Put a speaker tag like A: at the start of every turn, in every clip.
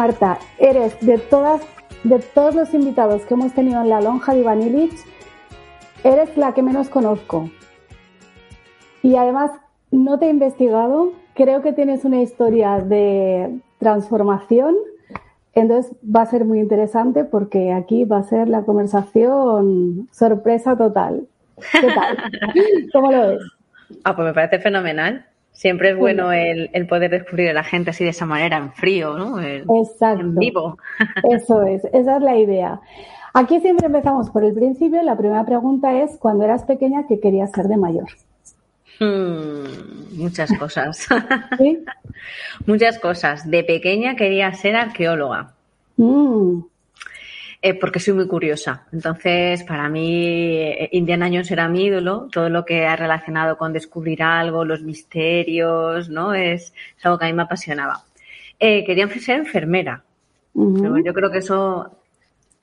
A: Marta, eres de todas, de todos los invitados que hemos tenido en la lonja de Iván eres la que menos conozco. Y además, no te he investigado, creo que tienes una historia de transformación, entonces va a ser muy interesante porque aquí va a ser la conversación sorpresa total. ¿Qué tal? ¿Cómo lo ves?
B: Ah, pues me parece fenomenal. Siempre es bueno el, poder descubrir a la gente así de esa manera, en frío, ¿no?
A: Exacto.
B: En vivo.
A: Eso es, esa es la idea. Aquí siempre empezamos por el principio. La primera pregunta es, cuando eras pequeña, ¿qué querías ser de mayor?
B: Hmm, muchas cosas. muchas cosas. De pequeña quería ser arqueóloga. Mm. Eh, porque soy muy curiosa. Entonces, para mí, eh, Indiana Jones era mi ídolo. Todo lo que ha relacionado con descubrir algo, los misterios, ¿no? Es, algo que a mí me apasionaba. Eh, quería ser enfermera. yo creo que eso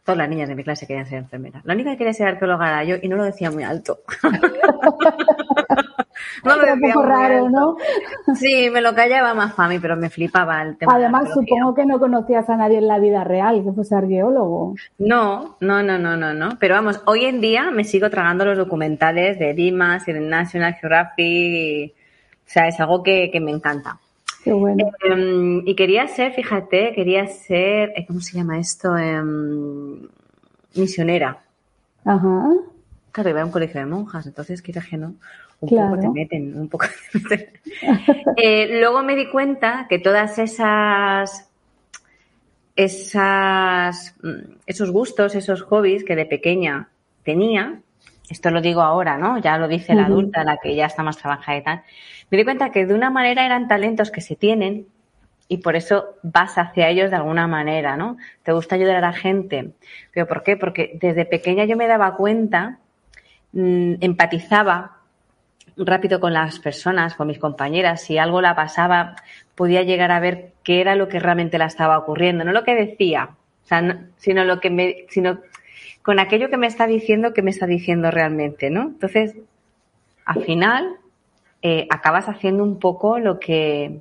B: Todas las niñas de mi clase querían ser enfermeras. La única que quería ser arqueóloga era yo y no lo decía muy alto.
A: no lo un poco raro, ¿no?
B: Sí, me lo callaba más mí, pero me flipaba el tema.
A: Además, supongo que no conocías a nadie en la vida real que fuese arqueólogo.
B: No, no, no, no, no, no. Pero vamos, hoy en día me sigo tragando los documentales de Dimas y de National Geographic. O sea, es algo que, me encanta.
A: Qué bueno.
B: Em, y quería ser, fíjate, quería ser, eh, ¿cómo se llama esto? Em, misionera.
A: Ajá.
B: Claro, iba a un colegio de monjas, entonces quizás que no, un poco te meten, un poco eh, luego me di cuenta que todas esas, esas, mm, esos gustos, esos hobbies que de pequeña tenía, esto lo digo ahora, ¿no? Ya lo dice la adulta, la que ya está más trabajada y tal, me di cuenta que de una manera eran talentos que se tienen y por eso vas hacia ellos de alguna manera, ¿no? Te gusta ayudar a la gente. ¿Pero por qué? Porque desde pequeña yo me daba cuenta, mm, empatizaba rápido con las personas, con mis compañeras, si algo la pasaba, podía llegar a ver qué era lo que realmente la estaba ocurriendo, no lo que decía, sino lo que me, sino con aquello que me está diciendo, que me está diciendo realmente, ¿no? Entonces, al final, eh, acabas haciendo un poco lo que,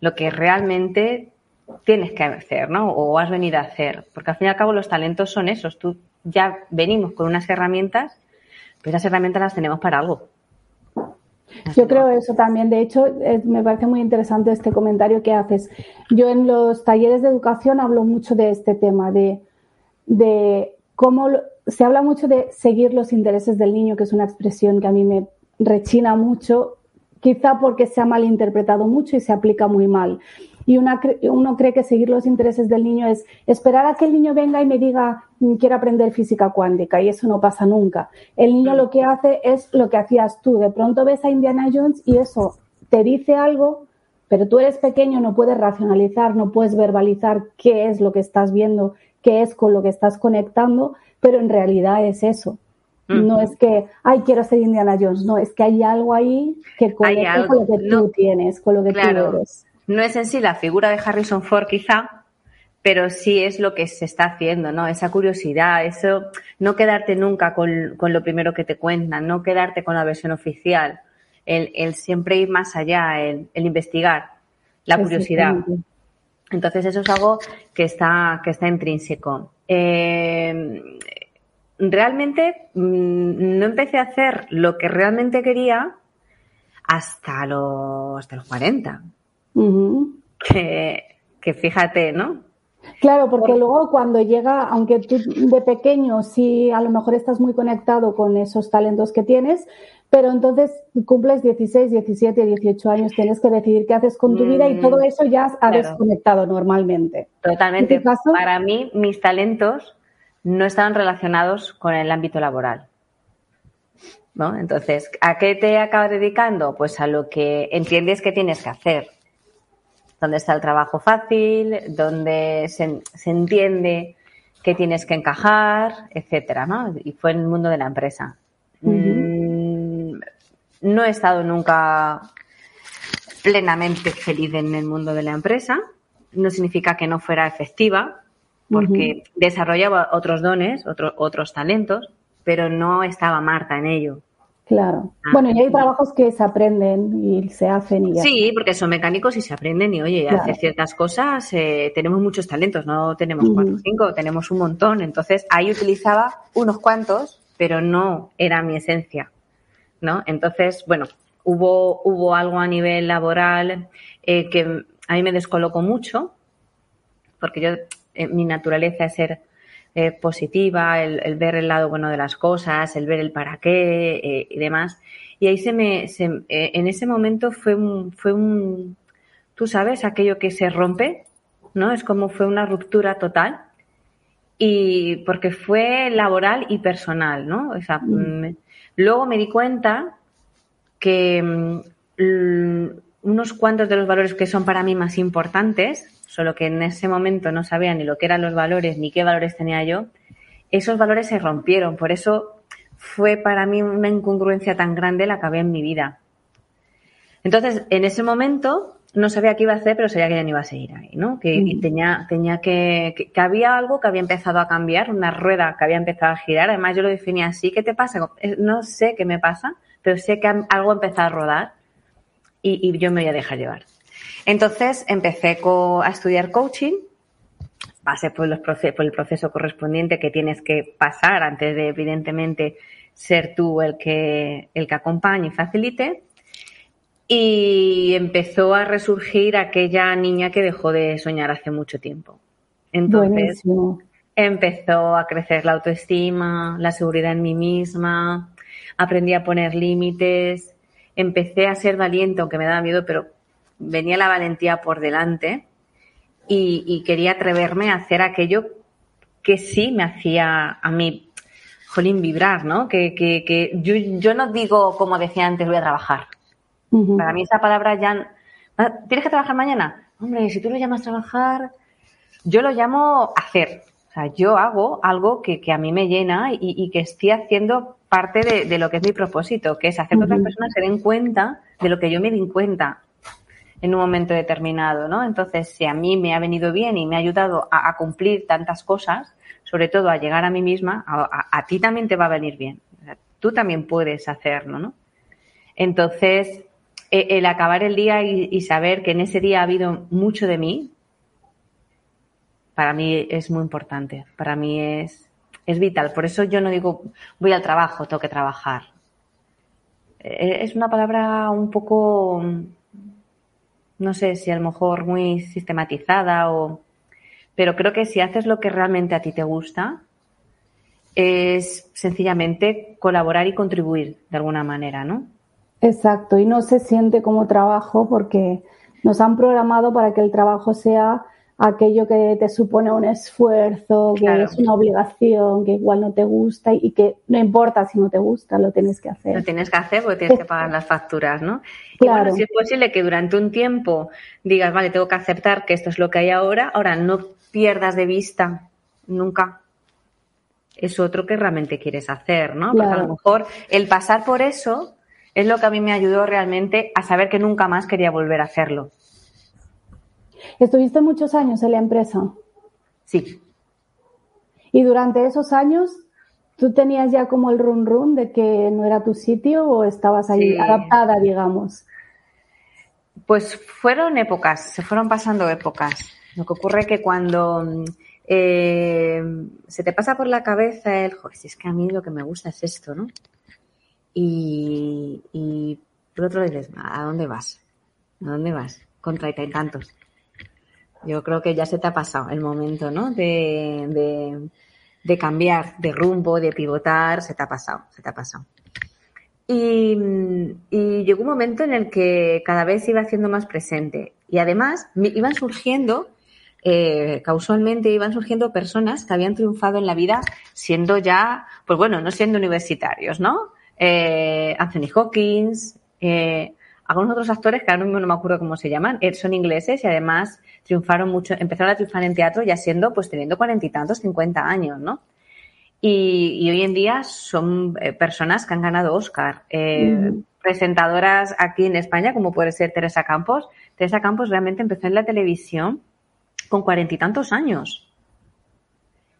B: lo que realmente tienes que hacer, ¿no? O has venido a hacer. Porque al fin y al cabo los talentos son esos. Tú ya venimos con unas herramientas, esas herramientas las tenemos para algo.
A: Yo creo eso también. De hecho, me parece muy interesante este comentario que haces. Yo en los talleres de educación hablo mucho de este tema, de, de cómo se habla mucho de seguir los intereses del niño, que es una expresión que a mí me rechina mucho quizá porque se ha malinterpretado mucho y se aplica muy mal. Y uno cree que seguir los intereses del niño es esperar a que el niño venga y me diga mm, quiero aprender física cuántica y eso no pasa nunca. El niño lo que hace es lo que hacías tú. De pronto ves a Indiana Jones y eso te dice algo, pero tú eres pequeño, no puedes racionalizar, no puedes verbalizar qué es lo que estás viendo, qué es con lo que estás conectando, pero en realidad es eso. No es que, ay, quiero ser Indiana Jones. No, es que hay algo ahí que conecta con lo que tú tienes, con lo que tú eres.
B: No es en sí la figura de Harrison Ford, quizá, pero sí es lo que se está haciendo, ¿no? Esa curiosidad, eso, no quedarte nunca con, lo primero que te cuentan, no quedarte con la versión oficial, el, siempre ir más allá, el, investigar, la curiosidad. Entonces eso es algo que está, que está intrínseco. Eh, realmente mm, no empecé a hacer lo que realmente quería hasta los, hasta los 40. Que, que fíjate, ¿no?
A: Claro, porque luego cuando llega, aunque tú de pequeño sí a lo mejor estás muy conectado con esos talentos que tienes, pero entonces cumples 16, 17, 18 años, tienes que decidir qué haces con tu vida y todo mm, eso ya ha desconectado normalmente.
B: Totalmente. Para mí, mis talentos no estaban relacionados con el ámbito laboral. ¿no? Entonces, ¿a qué te acabas dedicando? Pues a lo que entiendes que tienes que hacer. ¿Dónde está el trabajo fácil? ¿Dónde se, entiende que tienes que encajar? Etcétera, ¿no? Y fue en el mundo de la empresa. Mm, no he estado nunca plenamente feliz en el mundo de la empresa. No significa que no fuera efectiva, porque desarrollaba otros dones, otros talentos, pero no estaba Marta en ello.
A: Claro. Ah, bueno, y hay trabajos que se aprenden y se hacen y ya.
B: Sí, porque son mecánicos y se aprenden y oye, hacer ciertas cosas, eh, tenemos muchos talentos, no tenemos cuatro o cinco, tenemos un montón. Entonces ahí utilizaba unos cuantos, pero no era mi esencia, ¿no? Entonces, bueno, hubo, hubo algo a nivel laboral eh, que a mí me descolocó mucho, porque yo, eh, mi naturaleza es ser eh, positiva, el, ver el lado bueno de las cosas, el ver el para qué eh, y demás. Y ahí se me, eh, en ese momento fue un, fue un, tú sabes, aquello que se rompe, ¿no? Es como fue una ruptura total. Y porque fue laboral y personal, ¿no? O sea, mm. Mm, luego me di cuenta que mm, unos cuantos de los valores que son para mí más importantes solo que en ese momento no sabía ni lo que eran los valores ni qué valores tenía yo, esos valores se rompieron. Por eso fue para mí una incongruencia tan grande la que había en mi vida. Entonces, en ese momento no sabía qué iba a hacer, pero sabía que ya no iba a seguir ahí, ¿no? Que tenía, tenía que, que, había algo que había empezado a cambiar, una rueda que había empezado a girar. Además, yo lo definía así. ¿Qué te pasa? Eh, no sé qué me pasa, pero sé que algo ha empezado a rodar y, y yo me voy a dejar llevar. Entonces empecé a estudiar coaching, pasé por, los por el proceso correspondiente que tienes que pasar antes de, evidentemente, ser tú el que, el que acompañe y facilite. Y empezó a resurgir aquella niña que dejó de soñar hace mucho tiempo. Entonces empezó a crecer la autoestima, la seguridad en mí misma, aprendí a poner límites, empecé a ser valiente, aunque me daba miedo, pero venía la valentía por delante y, quería atreverme a hacer aquello que sí me hacía a mí, jolín, vibrar, ¿no? Que, que, yo, yo, no digo, como decía antes, voy a trabajar. Para mí esa palabra ya... Ah, ¿Tienes que trabajar mañana? Hombre, si tú lo llamas trabajar, yo lo llamo hacer. O sea, yo hago algo que, a mí me llena y, que estoy haciendo parte de, lo que es mi propósito, que es hacer que otras personas se den cuenta de lo que yo me di cuenta en un momento determinado, ¿no? Entonces, si a mí me ha venido bien y me ha ayudado a, cumplir tantas cosas, sobre todo a llegar a mí misma, a, ti también te va a venir bien. tú también puedes hacerlo, ¿no? Entonces, e, el acabar el día y, saber que en ese día ha habido mucho de mí, para mí es muy importante. Para mí es, es vital. Por eso yo no digo voy al trabajo, tengo que trabajar. E, es una palabra un poco no sé si a lo mejor muy sistematizada o... Pero creo que si haces lo que realmente a ti te gusta, es sencillamente colaborar y contribuir de alguna manera, ¿no?
A: Exacto, y no se siente como trabajo porque nos han programado para que el trabajo sea aquello que te supone un esfuerzo, que es una obligación, que igual no te gusta y que no importa si no te gusta, lo tienes que hacer.
B: Lo tienes que hacer porque tienes que pagar las facturas, ¿no? Claro. Y bueno, si es posible que durante un tiempo digas, vale, tengo que aceptar que esto es lo que hay ahora, ahora no pierdas de vista nunca es otro que realmente quieres hacer, ¿no? Porque a lo mejor el pasar por eso es lo que a mí me ayudó realmente a saber que nunca más quería volver a hacerlo.
A: ¿Estuviste muchos años en la empresa?
B: Sí.
A: ¿Y durante esos años tú tenías ya como el run run de que no era tu sitio o estabas ahí adaptada, digamos?
B: Pues fueron épocas, se fueron pasando épocas. Lo que ocurre es que cuando eh, se te pasa por la cabeza el, joder, si es que a mí lo que me gusta es esto, ¿no? Y, y por otro dices, ¿a dónde vas? ¿A dónde vas? Contra y tantos. Yo creo que ya se te ha pasado el momento, ¿no? De, de, cambiar de rumbo, de pivotar, se te ha pasado, se te ha pasado. Y, llegó un momento en el que cada vez iba haciendo más presente. Y además iban surgiendo, eh, causalmente iban surgiendo personas que habían triunfado en la vida siendo ya, pues bueno, no siendo universitarios, ¿no? Eh, Anthony Hawkins, eh, algunos otros actores que ahora mismo no me acuerdo cómo se llaman, eh, son ingleses y además triunfaron mucho, empezaron a triunfar en teatro ya siendo, pues teniendo cuarenta y tantos, cincuenta años, ¿no? Y, hoy en día son eh, personas que han ganado Oscar. Eh, presentadoras aquí en España, como puede ser Teresa Campos. Teresa Campos realmente empezó en la televisión con cuarenta y tantos años.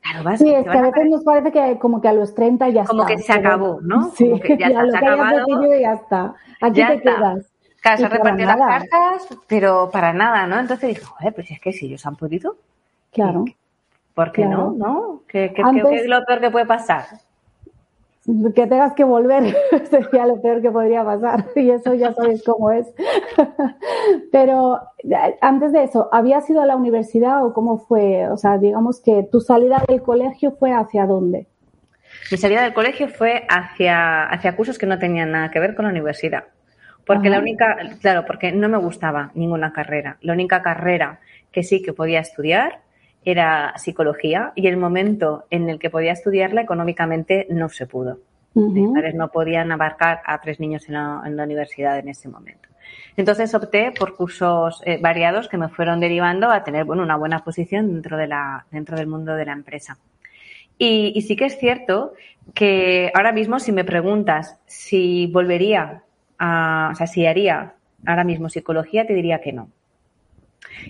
A: Claro, sí, es que a veces nos parece que como que a los 30 ya
B: como
A: está.
B: Como que se acabó, ¿no?
A: Sí,
B: como que
A: ya, está, lo que hayas ya está. Aquí te quedas.
B: Claro, se han repartido las cartas, pero para nada, ¿no? Entonces dijo, joder, pues es que si ellos han podido.
A: Claro.
B: ¿Por qué no? ¿No? ¿Qué, qué, qué es lo peor que puede pasar?
A: que tengas que volver sería lo peor que podría pasar y eso ya sabéis cómo es. Pero antes de eso, ¿habías ido a la universidad o cómo fue? O sea, digamos que tu salida del colegio fue hacia dónde?
B: Mi salida del colegio fue hacia, hacia cursos que no tenían nada que ver con la universidad. Porque la única, claro, porque no me gustaba ninguna carrera. La única carrera que sí que podía estudiar era psicología y el momento en el que podía estudiarla económicamente no se pudo. Mis padres no podían abarcar a tres niños en la, universidad en ese momento. Entonces opté por cursos eh, variados que me fueron derivando a tener bueno, una buena posición dentro, de la, dentro del mundo de la empresa. Y, y sí que es cierto que ahora mismo si me preguntas si volvería a, o sea, si haría ahora mismo psicología, te diría que no.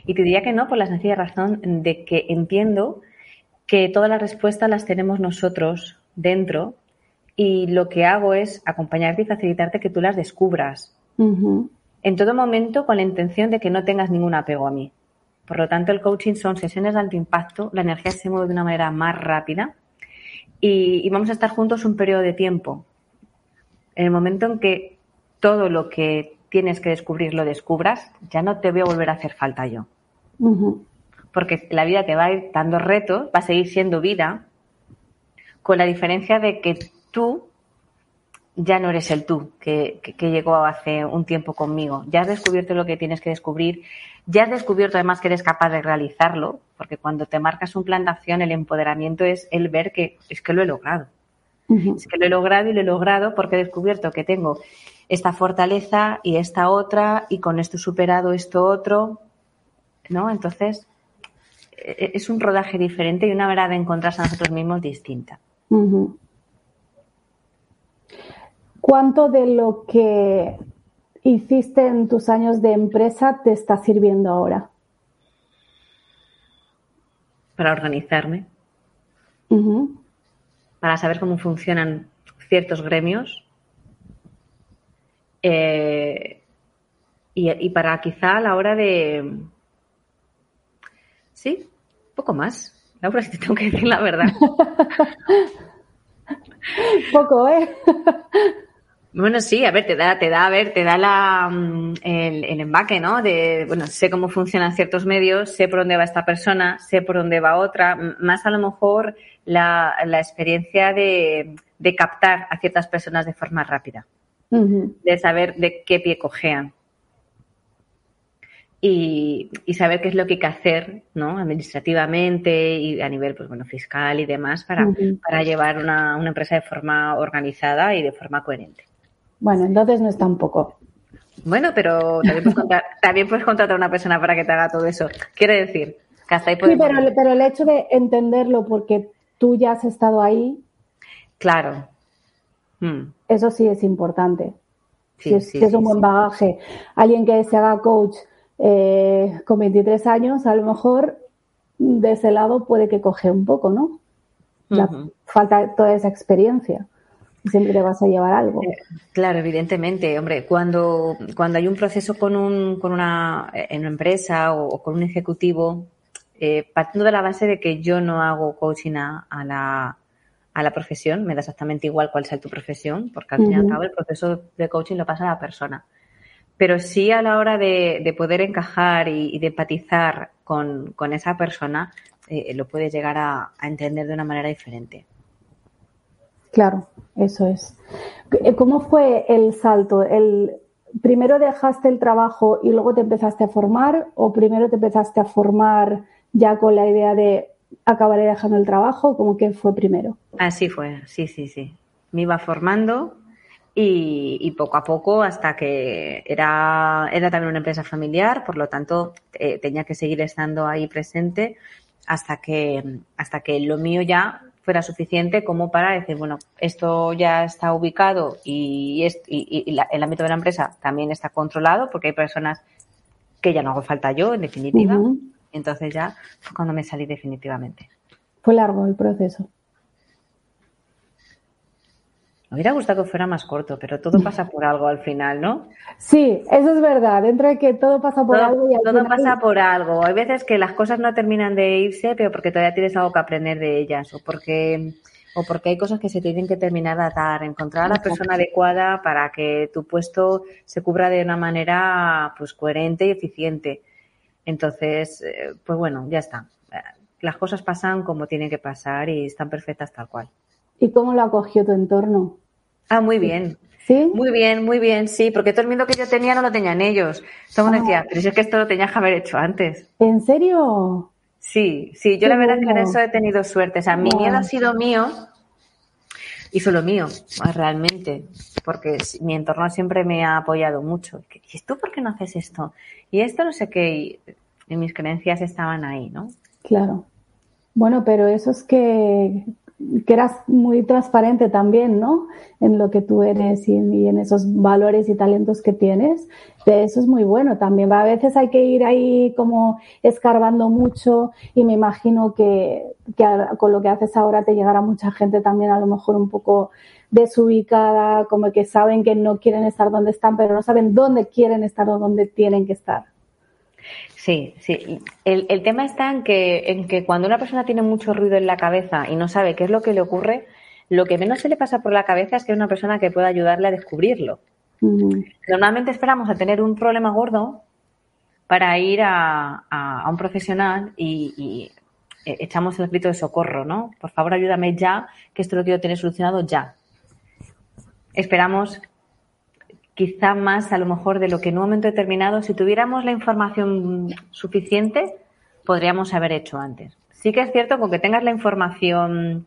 B: Y te diría que no por la sencilla razón de que entiendo que todas las respuestas las tenemos nosotros dentro y lo que hago es acompañarte y facilitarte que tú las descubras. En todo momento con la intención de que no tengas ningún apego a mí. Por lo tanto, el coaching son sesiones de alto impacto, la energía se mueve de una manera más rápida y, y vamos a estar juntos un periodo de tiempo. En el momento en que todo lo que tienes que descubrir lo descubras, ya no te voy a volver a hacer falta yo. Porque la vida te va a ir dando retos, va a seguir siendo vida, con la diferencia de que tú ya no eres el tú que, llegó hace un tiempo conmigo. Ya has descubierto lo que tienes que descubrir, ya has descubierto además que eres capaz de realizarlo, porque cuando te marcas un plan de acción, el empoderamiento es el ver que es que lo he logrado. Es que lo he logrado y lo he logrado porque he descubierto que tengo esta fortaleza y esta otra y con esto superado esto otro, ¿no? Entonces, e, e, es un rodaje diferente y una manera de encontrarse a nosotros mismos distinta.
A: ¿Cuánto de lo que hiciste en tus años de empresa te está sirviendo ahora?
B: Para organizarme. Para saber cómo funcionan ciertos gremios eh, y, para quizá a la hora de... Sí, poco más. Laura, si te tengo que decir la verdad.
A: poco, ¿eh?
B: Bueno, sí, a ver, te da, te da, a ver, te da la, mm, el, el, embaque, ¿no? De, bueno, sé cómo funcionan ciertos medios, sé por dónde va esta persona, sé por dónde va otra, más a lo mejor la, la experiencia de, de captar a ciertas personas de forma rápida de saber de qué pie cojean. Y, saber qué es lo que hay que hacer, ¿no? Administrativamente y a nivel, pues bueno, fiscal y demás para, para llevar una, una, empresa de forma organizada y de forma coherente.
A: Bueno, entonces no es tampoco.
B: Bueno, pero también puedes, también puedes contratar a una persona para que te haga todo eso. Quiere decir que hasta ahí
A: Sí, pero, pero el hecho de entenderlo porque tú ya has estado ahí.
B: Claro,
A: Hmm. Eso sí es importante. si es, un buen bagaje. Alguien que se haga coach eh, con 23 años, a lo mejor de ese lado puede que coge un poco, ¿no? Falta toda esa experiencia. Siempre te vas a llevar algo. Eh,
B: claro, evidentemente. Hombre, cuando, cuando hay un proceso con, un, con una, en una empresa o, con un ejecutivo, eh, partiendo de la base de que yo no hago coaching a la, a la profesión, me da exactamente igual cuál sea tu profesión, porque al fin y al cabo el proceso de coaching lo pasa a la persona. Pero sí a la hora de, poder encajar y, de empatizar con, esa persona, eh, lo puedes llegar a, entender de una manera diferente.
A: Claro, eso es. Eh, ¿Cómo fue el salto? El, ¿Primero dejaste el trabajo y luego te empezaste a formar o primero te empezaste a formar ya con la idea de acabaré dejando el trabajo? ¿Cómo que fue primero?
B: Así fue, sí, sí, sí. Me iba formando y, poco a poco hasta que era, era también una empresa familiar, por lo tanto eh, tenía que seguir estando ahí presente hasta que, hasta que lo mío ya fuera suficiente como para decir, bueno, esto ya está ubicado y, y, el ámbito de la empresa también está controlado porque hay personas que ya no hago falta yo, en definitiva. Entonces ya fue cuando me salí definitivamente.
A: Fue largo el proceso.
B: Me hubiera gustado que fuera más corto, pero todo pasa por algo al final, ¿no?
A: Sí, eso es verdad. Dentro de que todo pasa por algo.
B: Y todo pasa por algo. Hay veces que las cosas no terminan de irse, pero porque todavía tienes algo que aprender de ellas, o porque, o porque hay cosas que se tienen que terminar de atar. Encontrar a la persona adecuada para que tu puesto se cubra de una manera pues coherente y eficiente. Entonces, eh, pues bueno, ya está. Las cosas pasan como tienen que pasar y están perfectas tal cual.
A: ¿Y cómo lo acogió tu entorno?
B: Ah, muy bien. ¿Sí? Muy bien, muy bien, sí, porque todo el miedo que yo tenía no lo tenían ellos. Todo el mundo decía, pero si es que esto lo tenías que haber hecho antes.
A: ¿En serio?
B: Sí, sí, yo la verdad es que en eso he tenido suerte. O sea, mi miedo ha sido mío y solo mío, realmente, porque mi entorno siempre me ha apoyado mucho. ¿Y tú por qué no haces esto? Y esto no sé qué, y mis creencias estaban ahí, ¿no?
A: Claro. Bueno, pero eso es que que eras muy transparente también, ¿no? En lo que tú eres y, en esos valores y talentos que tienes. Eso es muy bueno también. A veces hay que ir ahí como escarbando mucho y me imagino que, con lo que haces ahora te llegará mucha gente también a lo mejor un poco desubicada, como que saben que no quieren estar donde están, pero no saben dónde quieren estar o dónde tienen que estar.
B: Sí, sí. El, el, tema está en que, en que cuando una persona tiene mucho ruido en la cabeza y no sabe qué es lo que le ocurre, lo que menos se le pasa por la cabeza es que hay una persona que pueda ayudarle a descubrirlo. Normalmente esperamos a tener un problema gordo para ir a, a, un profesional y, y, eh, echamos el grito de socorro, ¿no? Por favor, ayúdame ya, que esto lo quiero tener solucionado ya. Esperamos quizá más a lo mejor de lo que en un momento determinado, si tuviéramos la información suficiente, podríamos haber hecho antes. Sí que es cierto con que tengas la información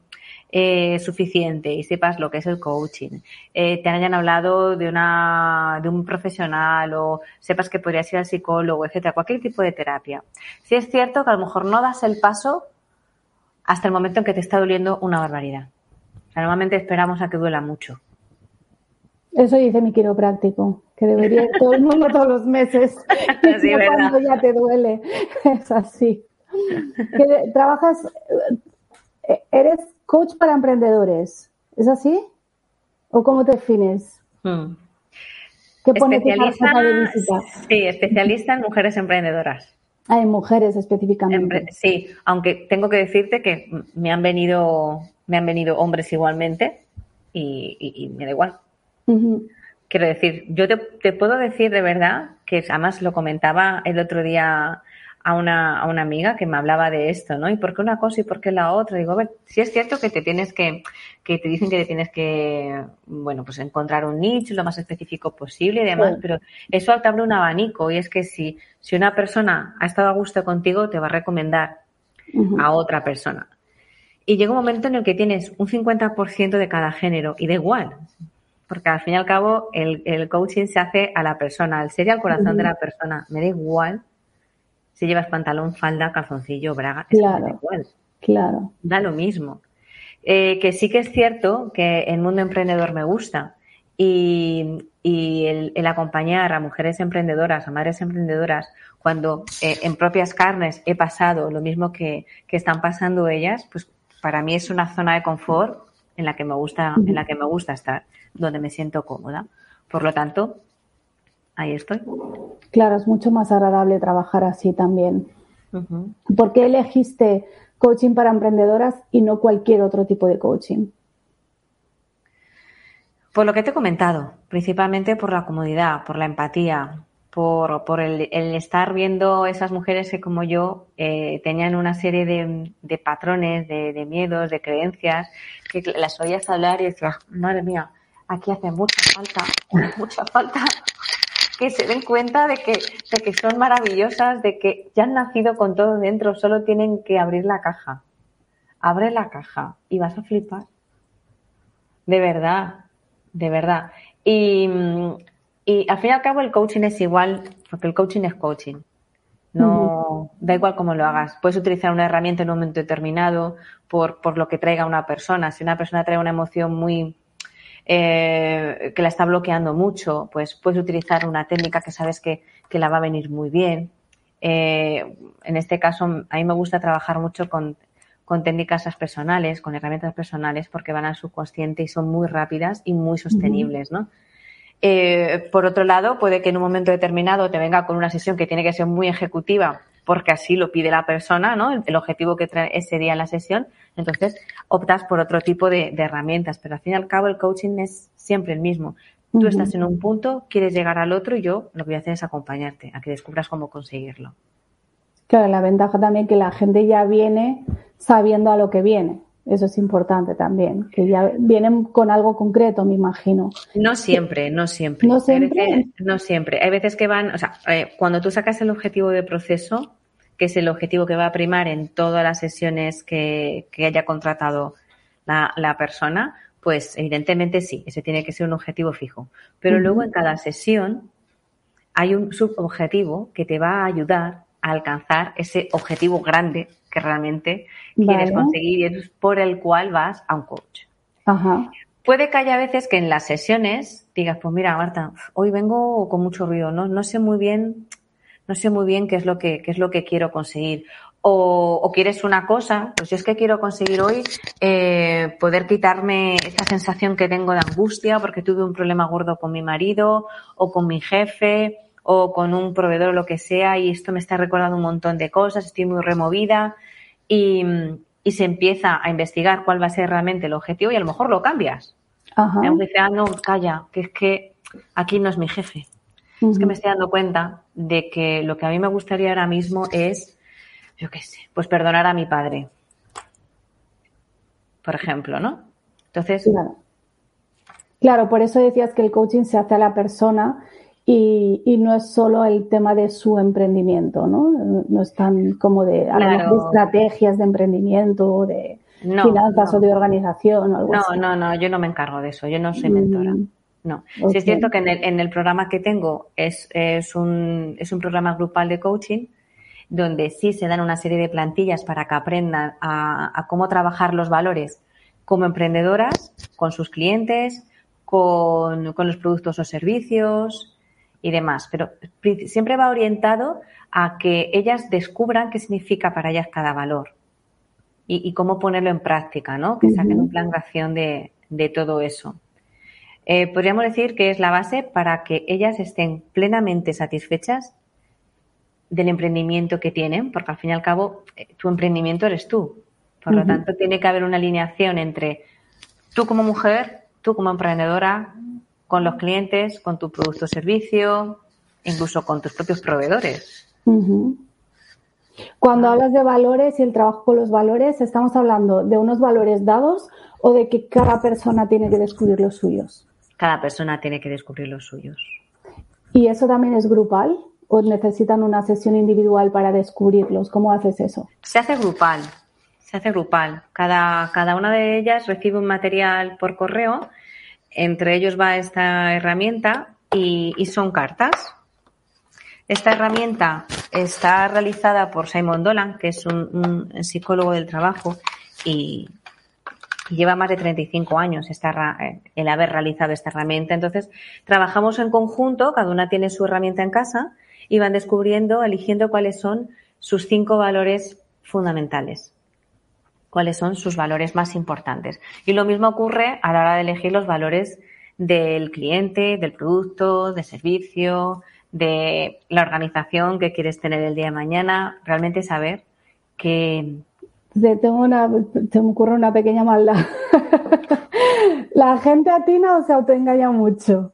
B: eh, suficiente y sepas lo que es el coaching, eh, te hayan hablado de una de un profesional o sepas que podrías ir al psicólogo, etcétera, cualquier tipo de terapia. Sí es cierto que a lo mejor no das el paso hasta el momento en que te está doliendo una barbaridad. normalmente esperamos a que duela mucho.
A: Eso dice mi quiropráctico, que debería ir todo el mundo todos los meses. Sí, cuando ya te duele. Es así. trabajas, eh, eres coach para emprendedores, ¿es así? ¿O cómo te defines? Hmm.
B: ¿Qué pone especialista, de visita? Sí, especialista en mujeres emprendedoras.
A: Ah, en mujeres específicamente.
B: sí, aunque tengo que decirte que me han venido, me han venido hombres igualmente y me da igual. Quiero decir, yo te, puedo decir de verdad que además lo comentaba el otro día a una, a una amiga que me hablaba de esto, ¿no? ¿Y por qué una cosa y por qué la otra? Digo, a ver, si es cierto que te tienes que, que te dicen que te tienes que, bueno, pues encontrar un nicho lo más específico posible y demás, pero eso te abre un abanico y es que si, si una persona ha estado a gusto contigo, te va a recomendar a otra persona. Y llega un momento en el que tienes un 50% de cada género y da igual porque al fin y al cabo el, coaching se hace a la persona, al ser y al corazón de la persona. Me da igual si llevas pantalón, falda, calzoncillo, braga, claro, da igual.
A: Claro.
B: Da lo mismo. Eh, que sí que es cierto que el mundo emprendedor me gusta y, el, acompañar a mujeres emprendedoras, a madres emprendedoras, cuando eh, en propias carnes he pasado lo mismo que, que están pasando ellas, pues para mí es una zona de confort en la que me gusta, en la que me gusta estar, donde me siento cómoda. Por lo tanto, ahí estoy.
A: Claro, es mucho más agradable trabajar así también. ¿Por qué elegiste coaching para emprendedoras y no cualquier otro tipo de coaching?
B: Por lo que te he comentado, principalmente por la comodidad, por la empatía, por, por el, estar viendo esas mujeres que como yo eh, tenían una serie de, patrones, de, miedos, de creencias, que las oías hablar y decías, madre mía, aquí hace mucha falta, mucha falta que se den cuenta de que, de que son maravillosas, de que ya han nacido con todo dentro, solo tienen que abrir la caja. Abre la caja y vas a flipar. De verdad, de verdad. Y, y al fin y al cabo el coaching es igual, porque el coaching es coaching. No, da igual cómo lo hagas. Puedes utilizar una herramienta en un momento determinado por, por lo que traiga una persona. Si una persona trae una emoción muy, eh, que la está bloqueando mucho, pues puedes utilizar una técnica que sabes que, que la va a venir muy bien. Eh, en este caso, a mí me gusta trabajar mucho con, con técnicas personales, con herramientas personales, porque van al subconsciente y son muy rápidas y muy sostenibles, ¿no? Eh, por otro lado, puede que en un momento determinado te venga con una sesión que tiene que ser muy ejecutiva, porque así lo pide la persona, ¿no? El, objetivo que trae ese día en la sesión. Entonces, optas por otro tipo de, herramientas, pero al fin y al cabo el coaching es siempre el mismo. Tú estás en un punto, quieres llegar al otro y yo lo que voy a hacer es acompañarte a que descubras cómo conseguirlo.
A: Claro, la ventaja también que la gente ya viene sabiendo a lo que viene. Eso es importante también, que ya vienen con algo concreto, me imagino.
B: No siempre, no siempre.
A: No siempre.
B: Hay veces, no siempre. Hay veces que van, o sea, eh, cuando tú sacas el objetivo de proceso, que es el objetivo que va a primar en todas las sesiones que, haya contratado la, persona, pues evidentemente sí, ese tiene que ser un objetivo fijo. Pero luego en cada sesión hay un subobjetivo que te va a ayudar a alcanzar ese objetivo grande que realmente quieres conseguir y es por el cual vas a un coach. Puede que haya veces que en las sesiones digas, pues mira, Marta, hoy vengo con mucho ruido, no, no sé muy bien, no sé muy bien qué es lo que, qué es lo que quiero conseguir. O, quieres una cosa, pues yo es que quiero conseguir hoy eh, poder quitarme esta sensación que tengo de angustia porque tuve un problema gordo con mi marido o con mi jefe o con un proveedor o lo que sea y esto me está recordando un montón de cosas, estoy muy removida y, se empieza a investigar cuál va a ser realmente el objetivo y a lo mejor lo cambias. Ajá. dice, ah, no, calla, que es que aquí no es mi jefe. Es que me estoy dando cuenta de que lo que a mí me gustaría ahora mismo es, yo qué sé, pues perdonar a mi padre. Por ejemplo, ¿no? Entonces.
A: Claro. claro, por eso decías que el coaching se hace a la persona y, y, no es solo el tema de su emprendimiento, ¿no? No es tan como de, estrategias de emprendimiento de finanzas o de organización o algo
B: no,
A: así.
B: No, no, yo no me encargo de eso, yo no soy mentora. Mm, no. Sí es cierto que en el, en el programa que tengo es, es, un, es un programa grupal de coaching donde sí se dan una serie de plantillas para que aprendan a, a cómo trabajar los valores como emprendedoras, con sus clientes, con, con los productos o servicios, y demás, pero siempre va orientado a que ellas descubran qué significa para ellas cada valor y, cómo ponerlo en práctica, ¿no? Que saquen un plan de acción de, todo eso. Eh, podríamos decir que es la base para que ellas estén plenamente satisfechas del emprendimiento que tienen, porque al fin y al cabo eh, tu emprendimiento eres tú. Por lo tanto, tiene que haber una alineación entre tú como mujer, tú como emprendedora, con los clientes, con tu producto o servicio, incluso con tus propios proveedores.
A: Cuando hablas de valores y el trabajo con los valores, ¿estamos hablando de unos valores dados o de que cada persona tiene que descubrir los suyos?
B: Cada persona tiene que descubrir los suyos.
A: ¿Y eso también es grupal? ¿O necesitan una sesión individual para descubrirlos? ¿Cómo haces eso?
B: Se hace grupal. Se hace grupal. Cada, cada una de ellas recibe un material por correo entre ellos va esta herramienta y, son cartas. Esta herramienta está realizada por Simon Dolan, que es un, psicólogo del trabajo y, lleva más de 35 años el haber realizado esta herramienta. Entonces, trabajamos en conjunto, cada una tiene su herramienta en casa y van descubriendo, eligiendo cuáles son sus cinco valores fundamentales cuáles son sus valores más importantes. Y lo mismo ocurre a la hora de elegir los valores del cliente, del producto, del servicio, de la organización que quieres tener el día de mañana. Realmente saber que...
A: Tengo una, te me ocurre una pequeña maldad. la gente atina o se autoengaña mucho.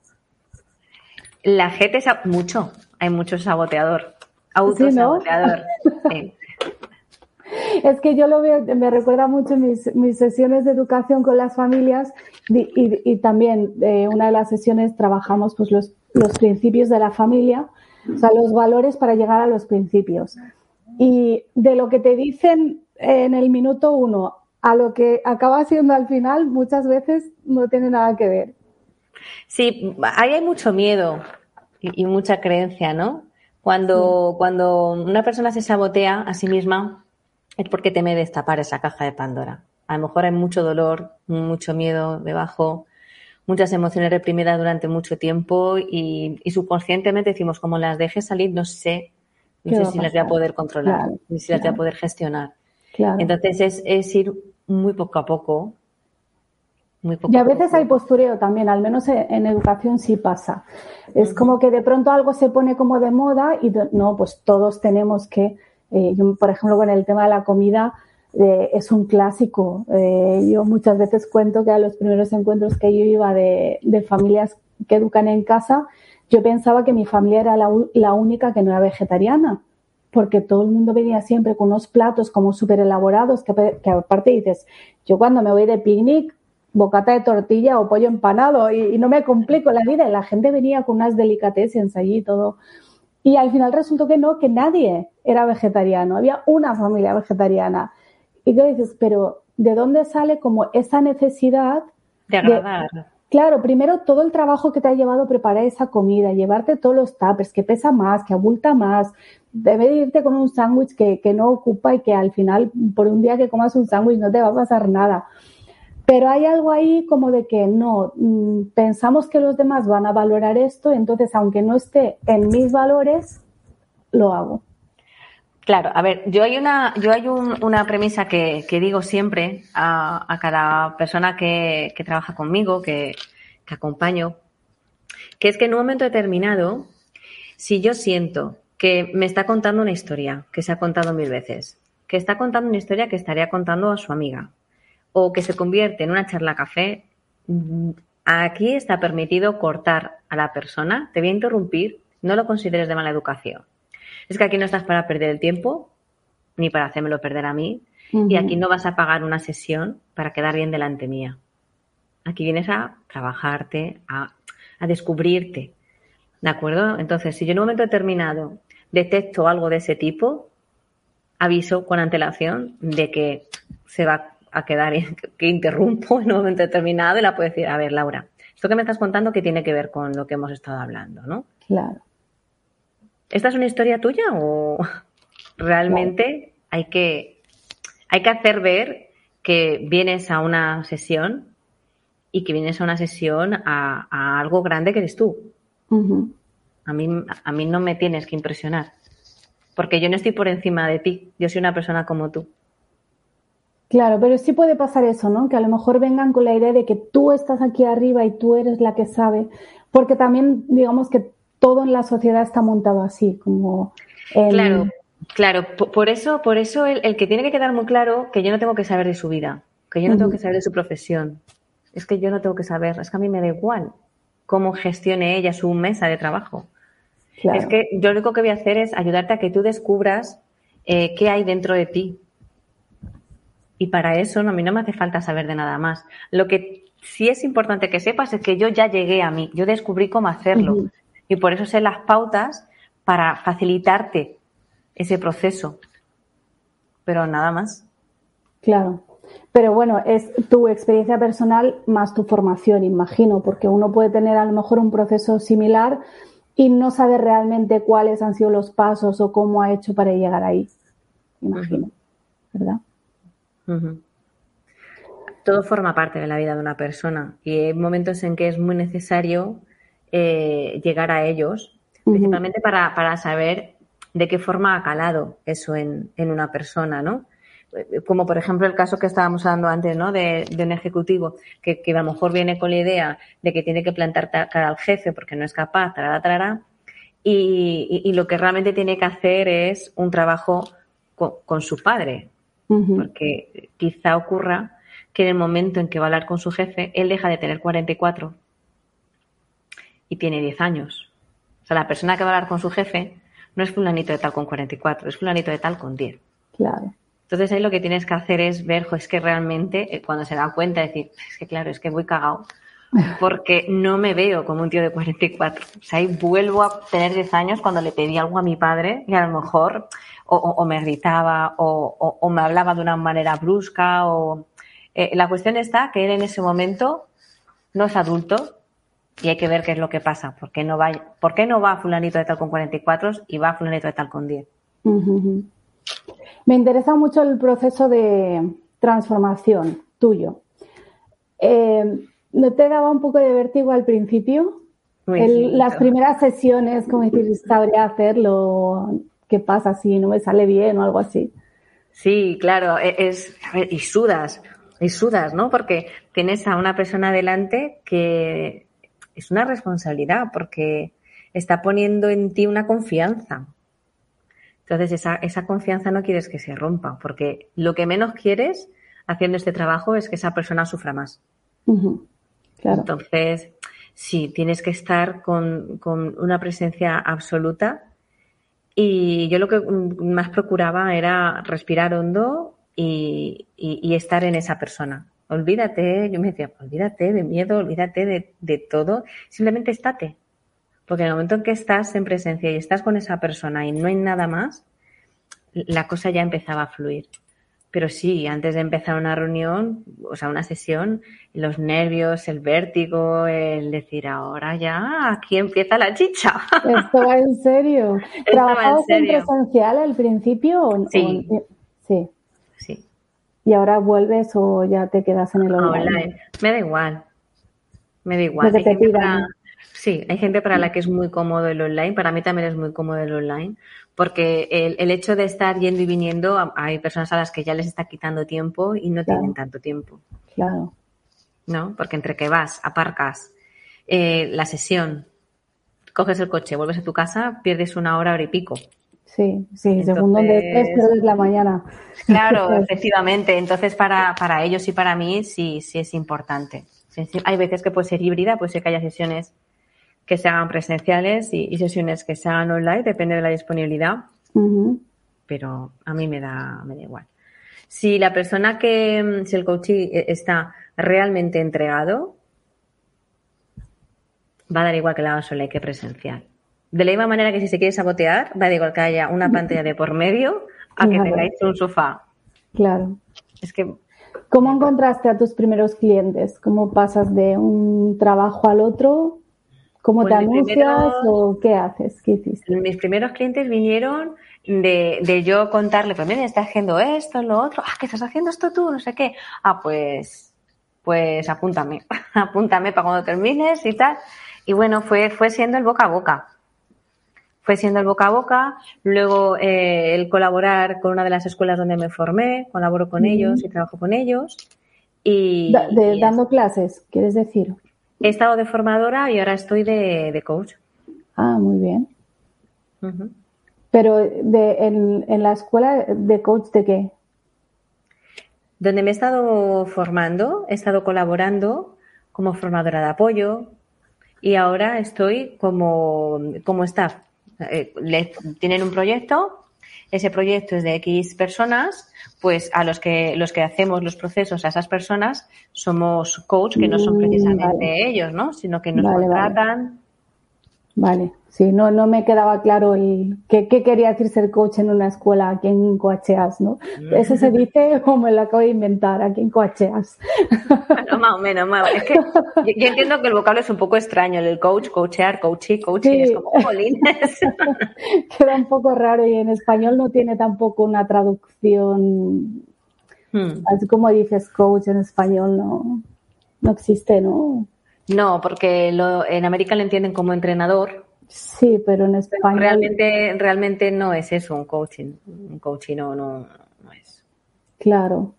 B: La gente es mucho. Hay mucho saboteador. Autosaboteador.
A: ¿Sí, es que yo lo veo, me recuerda mucho mis, mis sesiones de educación con las familias y, también eh, una de las sesiones trabajamos pues los, los principios de la familia, o sea, los valores para llegar a los principios. Y de lo que te dicen en el minuto uno a lo que acaba siendo al final, muchas veces no tiene nada que ver.
B: Sí, ahí hay mucho miedo y, mucha creencia, ¿no? Cuando, cuando una persona se sabotea a sí misma, es porque teme destapar esa caja de Pandora. A lo mejor hay mucho dolor, mucho miedo debajo, muchas emociones reprimidas durante mucho tiempo y, subconscientemente decimos, como las deje salir, no sé, no sé si las voy a poder controlar, ni si las voy a poder gestionar. Entonces es, ir muy poco a poco.
A: Muy poco y a veces hay postureo también, al menos en, educación sí pasa. Es como que de pronto algo se pone como de moda y no, pues todos tenemos que, eh, yo por ejemplo con el tema de la comida, eh, es un clásico. Eh, yo muchas veces cuento que a los primeros encuentros que yo iba de, de familias que educan en casa, yo pensaba que mi familia era la, la, única que no era vegetariana, porque todo el mundo venía siempre con unos platos como súper elaborados, que, que, aparte dices, yo cuando me voy de picnic, bocata de tortilla o pollo empanado y, y, no me complico la vida, y la gente venía con unas delicatessen allí todo. Y al final resultó que no, que nadie era vegetariano, había una familia vegetariana. Y tú dices, pero ¿de dónde sale como esa necesidad
B: de agradar?
A: claro, primero todo el trabajo que te ha llevado a preparar esa comida, llevarte todos los tuppers, que pesa más, que abulta más, debe irte con un sándwich que, que no ocupa y que al final, por un día que comas un sándwich, no te va a pasar nada. Pero hay algo ahí como de que no, mm, pensamos que los demás van a valorar esto, entonces aunque no esté en mis valores, lo hago.
B: Claro, a ver, yo hay una, yo hay una premisa que, digo siempre a, cada persona que, trabaja conmigo, que, acompaño, que es que en un momento determinado, si yo siento que me está contando una historia que se ha contado mil veces, que está contando una historia que estaría contando a su amiga, o que se convierte en una charla café, mm, aquí está permitido cortar a la persona, te voy a interrumpir, no lo consideres de mala educación es que aquí no estás para perder el tiempo, ni para hacérmelo perder a mí, y aquí no vas a pagar una sesión para quedar bien delante mía. Aquí vienes a trabajarte, a, descubrirte. ¿De acuerdo? Entonces, si yo en un momento determinado detecto algo de ese tipo, aviso con antelación de que se va a quedar, que interrumpo en un momento determinado y la puedo decir, a ver, Laura, esto que me estás contando, ¿qué tiene que ver con lo que hemos estado hablando? ¿no?
A: Claro.
B: ¿Esta es una historia tuya o realmente hay, que, hay que hacer ver que vienes a una sesión y que vienes a una sesión a, algo grande que eres tú? a, mí, a mí no me tienes que impresionar, porque yo no estoy por encima de ti, yo soy una persona como tú.
A: Claro, pero sí puede pasar eso, ¿no? Que a lo mejor vengan con la idea de que tú estás aquí arriba y tú eres la que sabe, porque también digamos que todo en la sociedad está montado así, como...
B: Claro, claro. Por, eso, por eso el, que tiene que quedar muy claro que yo no tengo que saber de su vida, que yo no tengo que saber de su profesión. Es que yo no tengo que saber, es que a mí me da igual cómo gestione ella su mesa de trabajo. Es que yo lo único que voy a hacer es ayudarte a que tú descubras eh, qué hay dentro de ti. Y para eso no, a mí no me hace falta saber de nada más. Lo que sí es importante que sepas es que yo ya llegué a mí, yo descubrí cómo hacerlo. Y por eso sé las pautas para facilitarte ese proceso. Pero nada más.
A: Claro. Pero bueno, es tu experiencia personal más tu formación, imagino, porque uno puede tener a lo mejor un proceso similar y no saber realmente cuáles han sido los pasos o cómo ha hecho para llegar ahí. Imagino. ¿Verdad?
B: Todo forma parte de la vida de una persona y hay momentos en que es muy necesario eh, llegar a ellos, principalmente para, para, saber de qué forma ha calado eso en, en, una persona, ¿no? Como por ejemplo el caso que estábamos hablando antes, ¿no? De, de un ejecutivo que, que, a lo mejor viene con la idea de que tiene que plantar cara al jefe porque no es capaz, tarara, tarara, y, y, lo que realmente tiene que hacer es un trabajo con, con su padre, porque quizá ocurra que en el momento en que va a hablar con su jefe, él deja de tener 44 y tiene 10 años. O sea, la persona que va a hablar con su jefe no es fulanito de tal con 44, es fulanito de tal con 10.
A: Claro.
B: Entonces ahí lo que tienes que hacer es ver, es que realmente eh, cuando se da cuenta, decir, es que claro, es que voy cagado, porque no me veo como un tío de 44. O sea, ahí vuelvo a tener 10 años cuando le pedí algo a mi padre y a lo mejor o, me gritaba o, me hablaba de una manera brusca o... Eh, la cuestión está que él en ese momento no es adulto, y hay que ver qué es lo que pasa. ¿Por qué no va, por no va fulanito de tal con 44 y va fulanito de tal con 10?
A: Me interesa mucho el proceso de transformación tuyo. Eh, ¿No te daba un poco de vértigo al principio? las primeras sesiones, como decir, sabría hacerlo, ¿qué pasa si no me sale bien o algo así?
B: Sí, claro, e, es, a ver, y sudas, y sudas, ¿no? Porque tienes a una persona delante que es una responsabilidad, porque está poniendo en ti una confianza. Entonces, esa, esa confianza no quieres que se rompa, porque lo que menos quieres haciendo este trabajo es que esa persona sufra más. Entonces, sí, tienes que estar con, con, una presencia absoluta. Y yo lo que más procuraba era respirar hondo y, y, estar en esa persona. Olvídate, yo me decía, olvídate de miedo, olvídate de, de todo, simplemente estate. Porque en el momento en que estás en presencia y estás con esa persona y no hay nada más, la cosa ya empezaba a fluir. Pero sí, antes de empezar una reunión, o sea, una sesión, los nervios, el vértigo, el decir ahora ya, aquí empieza la chicha.
A: Esto va en serio. ¿Trabajabas en, presencial al principio?
B: sí.
A: sí.
B: Sí.
A: ¿Y ahora vuelves o ya te quedas en el online?
B: Me da igual. Me da igual. Sí, hay gente para la que es muy cómodo el online, para mí también es muy cómodo el online, porque el, hecho de estar yendo y viniendo, hay personas a las que ya les está quitando tiempo y no tienen tanto tiempo.
A: Claro.
B: ¿No? Porque entre que vas, aparcas, eh, la sesión, coges el coche, vuelves a tu casa, pierdes una hora, hora y pico.
A: Sí, sí, según donde estés, pierdes la mañana.
B: Claro, efectivamente. Entonces, para, para ellos y para mí, sí, sí es importante. Hay veces que puede ser híbrida, puede ser que haya sesiones que se hagan presenciales y, sesiones que se hagan online, depende de la disponibilidad. Pero a mí me da, me da igual. Si la persona que, si el coach está realmente entregado, va a dar igual que la haga online que presencial. De la misma manera que si se quiere sabotear, va a dar igual que haya una pantalla de por medio a que tengáis un sofá.
A: Claro.
B: Es que.
A: ¿Cómo encontraste a tus primeros clientes? ¿Cómo pasas de un trabajo al otro? ¿Cómo pues te anuncias o qué haces? ¿Qué hiciste?
B: Mis primeros clientes vinieron de, de yo contarle, pues mira, estás haciendo esto, lo otro, ah, ¿qué estás haciendo esto tú? No sé qué. Ah, pues, pues apúntame, apúntame para cuando termines y tal. Y bueno, fue, fue siendo el boca a boca. Fue siendo el boca a boca, luego eh, el colaborar con una de las escuelas donde me formé, colaboro con ellos y trabajo con ellos. Y,
A: dando clases, ¿quieres decir?
B: He estado de formadora y ahora estoy de, coach.
A: Ah, muy bien. Pero de, en, la escuela de coach de qué?
B: Donde me he estado formando, he estado colaborando como formadora de apoyo y ahora estoy como, como staff. Eh, tienen un proyecto, ese proyecto es de X personas, pues a los que, los que hacemos los procesos a esas personas somos coach, que no son mm, precisamente ellos, ¿no? Sino que nos contratan.
A: Vale. Sí, no, no me quedaba claro el qué, quería decir ser coach en una escuela aquí en Coacheas, ¿no? Eso se dice o me lo acabo de inventar aquí en Coacheas.
B: Bueno, más o menos, más Es que yo, entiendo que el vocablo es un poco extraño, el coach, coachear, coaching, coaching, es como polines.
A: Queda un poco raro y en español no tiene tampoco una traducción. Hmm. Así como dices coach en español, no, no existe, ¿no?
B: No, porque lo, en América lo entienden como entrenador
A: Sí, pero en español.
B: realmente, realmente no es eso, un coaching. Un coaching no, no, no es.
A: Claro.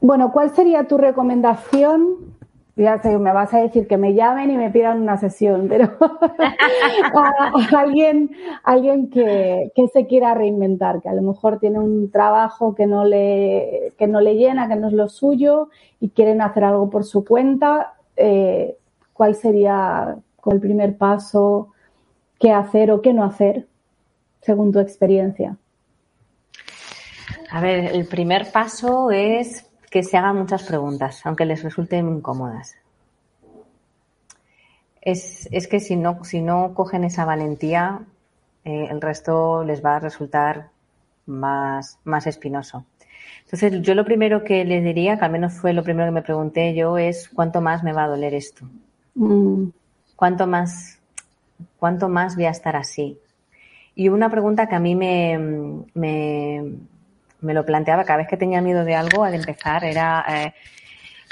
A: Bueno, ¿cuál sería tu recomendación? Ya sé, me vas a decir que me llamen y me pidan una sesión, pero alguien, alguien que, que, se quiera reinventar, que a lo mejor tiene un trabajo que no le, que no le llena, que no es lo suyo y quieren hacer algo por su cuenta, eh, ¿cuál sería el primer paso? qué hacer o qué no hacer, según tu experiencia?
B: A ver, el primer paso es que se hagan muchas preguntas, aunque les resulten incómodas. Es, que si no, si no cogen esa valentía, eh, el resto les va a resultar más, más espinoso. Entonces, yo lo primero que les diría, que al menos fue lo primero que me pregunté yo, es cuánto más me va a doler esto. Mm. ¿Cuánto más ¿Cuánto más voy a estar así? Y una pregunta que a mí me, me, lo planteaba cada vez que tenía miedo de algo al empezar era eh,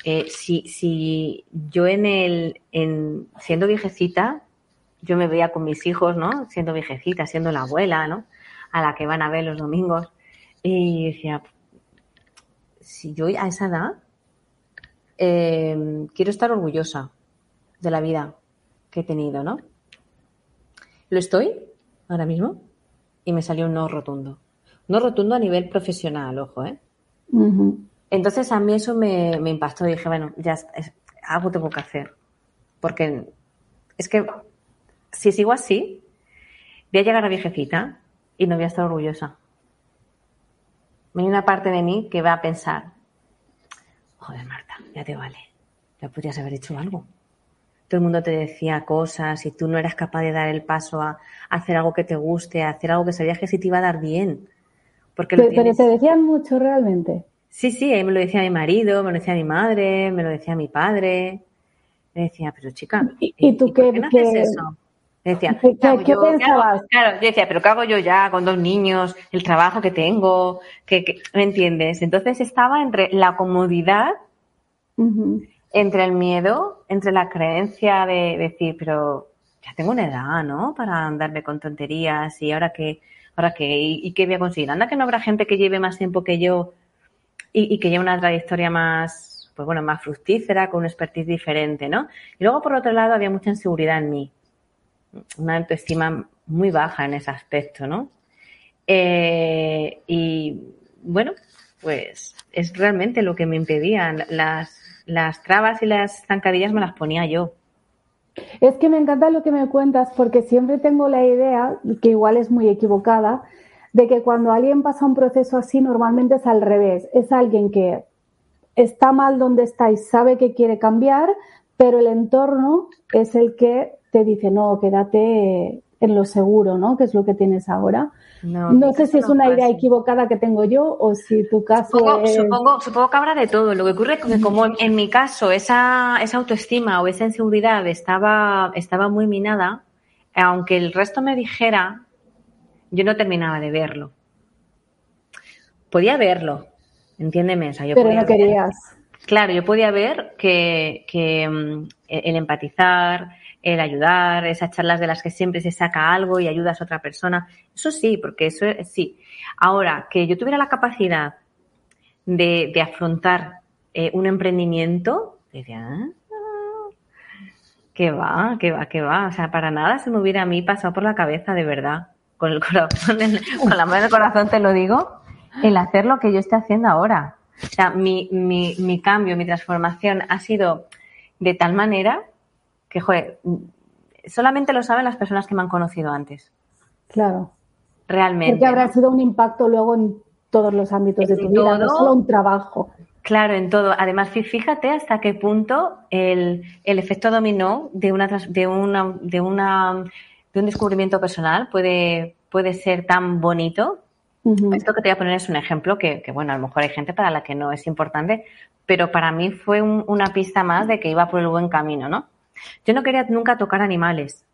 B: eh, si, si yo en el, en, siendo viejecita, yo me veía con mis hijos, ¿no? Siendo viejecita, siendo la abuela, ¿no? A la que van a ver los domingos. Y decía, si yo a esa edad eh, quiero estar orgullosa de la vida que he tenido, ¿no? Lo estoy ahora mismo y me salió un no rotundo. No rotundo a nivel profesional, ojo, ¿eh? Entonces a mí eso me, impactó. Dije, bueno, ya es, algo tengo que hacer. Porque es que si sigo así, voy a llegar a viejecita y no voy a estar orgullosa. Hay una parte de mí que va a pensar, joder Marta, ya te vale, ya podrías haber hecho algo. Todo el mundo te decía cosas y tú no eras capaz de dar el paso a, hacer algo que te guste, a hacer algo que sabías que sí te iba a dar bien.
A: Porque pero, te decían mucho realmente.
B: Sí, sí, me lo decía mi marido, me lo decía mi madre, me lo decía mi padre. Me decía, pero chica,
A: ¿y, tú qué,
B: no haces eso? Decía,
A: ¿qué, pensabas?
B: claro, yo decía, pero ¿qué hago yo ya con dos niños? El trabajo que tengo, que, ¿me entiendes? Entonces estaba entre la comodidad, entre el miedo, entre la creencia de decir, pero ya tengo una edad, ¿no? Para andarme con tonterías y ahora que, ahora que, y, qué voy a conseguir. Anda que no habrá gente que lleve más tiempo que yo y, y que lleve una trayectoria más, pues bueno, más fructífera, con un expertise diferente, ¿no? Y luego, por otro lado, había mucha inseguridad en mí una autoestima muy baja en ese aspecto, ¿no? Eh, y bueno, pues es realmente lo que me impedían. Las, las trabas y las zancadillas me las ponía yo.
A: Es que me encanta lo que me cuentas porque siempre tengo la idea, que igual es muy equivocada, de que cuando alguien pasa un proceso así normalmente es al revés. Es alguien que está mal donde está y sabe que quiere cambiar, pero el entorno es el que te dice, no, quédate en lo seguro, ¿no? Que es lo que tienes ahora. No, sé si es una idea equivocada que tengo yo o si tu caso
B: supongo, supongo, que habrá de todo. Lo que ocurre es que como en, mi caso esa, esa autoestima o esa inseguridad estaba, estaba muy minada, aunque el resto me dijera, yo no terminaba de verlo. Podía verlo, entiéndeme. O yo
A: Pero no querías.
B: claro, yo podía ver que, que mm, el empatizar, el ayudar, esas charlas de las que siempre se saca algo y ayudas a otra persona. Eso sí, porque eso sí. Ahora, que yo tuviera la capacidad de, afrontar eh, un emprendimiento, decía, ah, ¿qué va? ¿Qué va? ¿Qué va? O sea, para nada se me hubiera a mí pasado por la cabeza, de verdad. Con el corazón, con la mano del corazón te lo digo, el hacer lo que yo estoy haciendo ahora. O sea, mi, mi, mi cambio, mi transformación ha sido de tal manera que, joder, solamente lo saben las personas que me han conocido antes.
A: Claro.
B: Realmente.
A: Porque habrá sido un impacto luego en todos los ámbitos de tu vida, no solo un trabajo.
B: Claro, en todo. Además, fíjate hasta qué punto el, efecto dominó de una, de una, de una, de un descubrimiento personal puede, puede ser tan bonito. Esto que te voy a poner es un ejemplo que, que, bueno, a lo mejor hay gente para la que no es importante, pero para mí fue una pista más de que iba por el buen camino, ¿no? Yo no quería nunca tocar animales.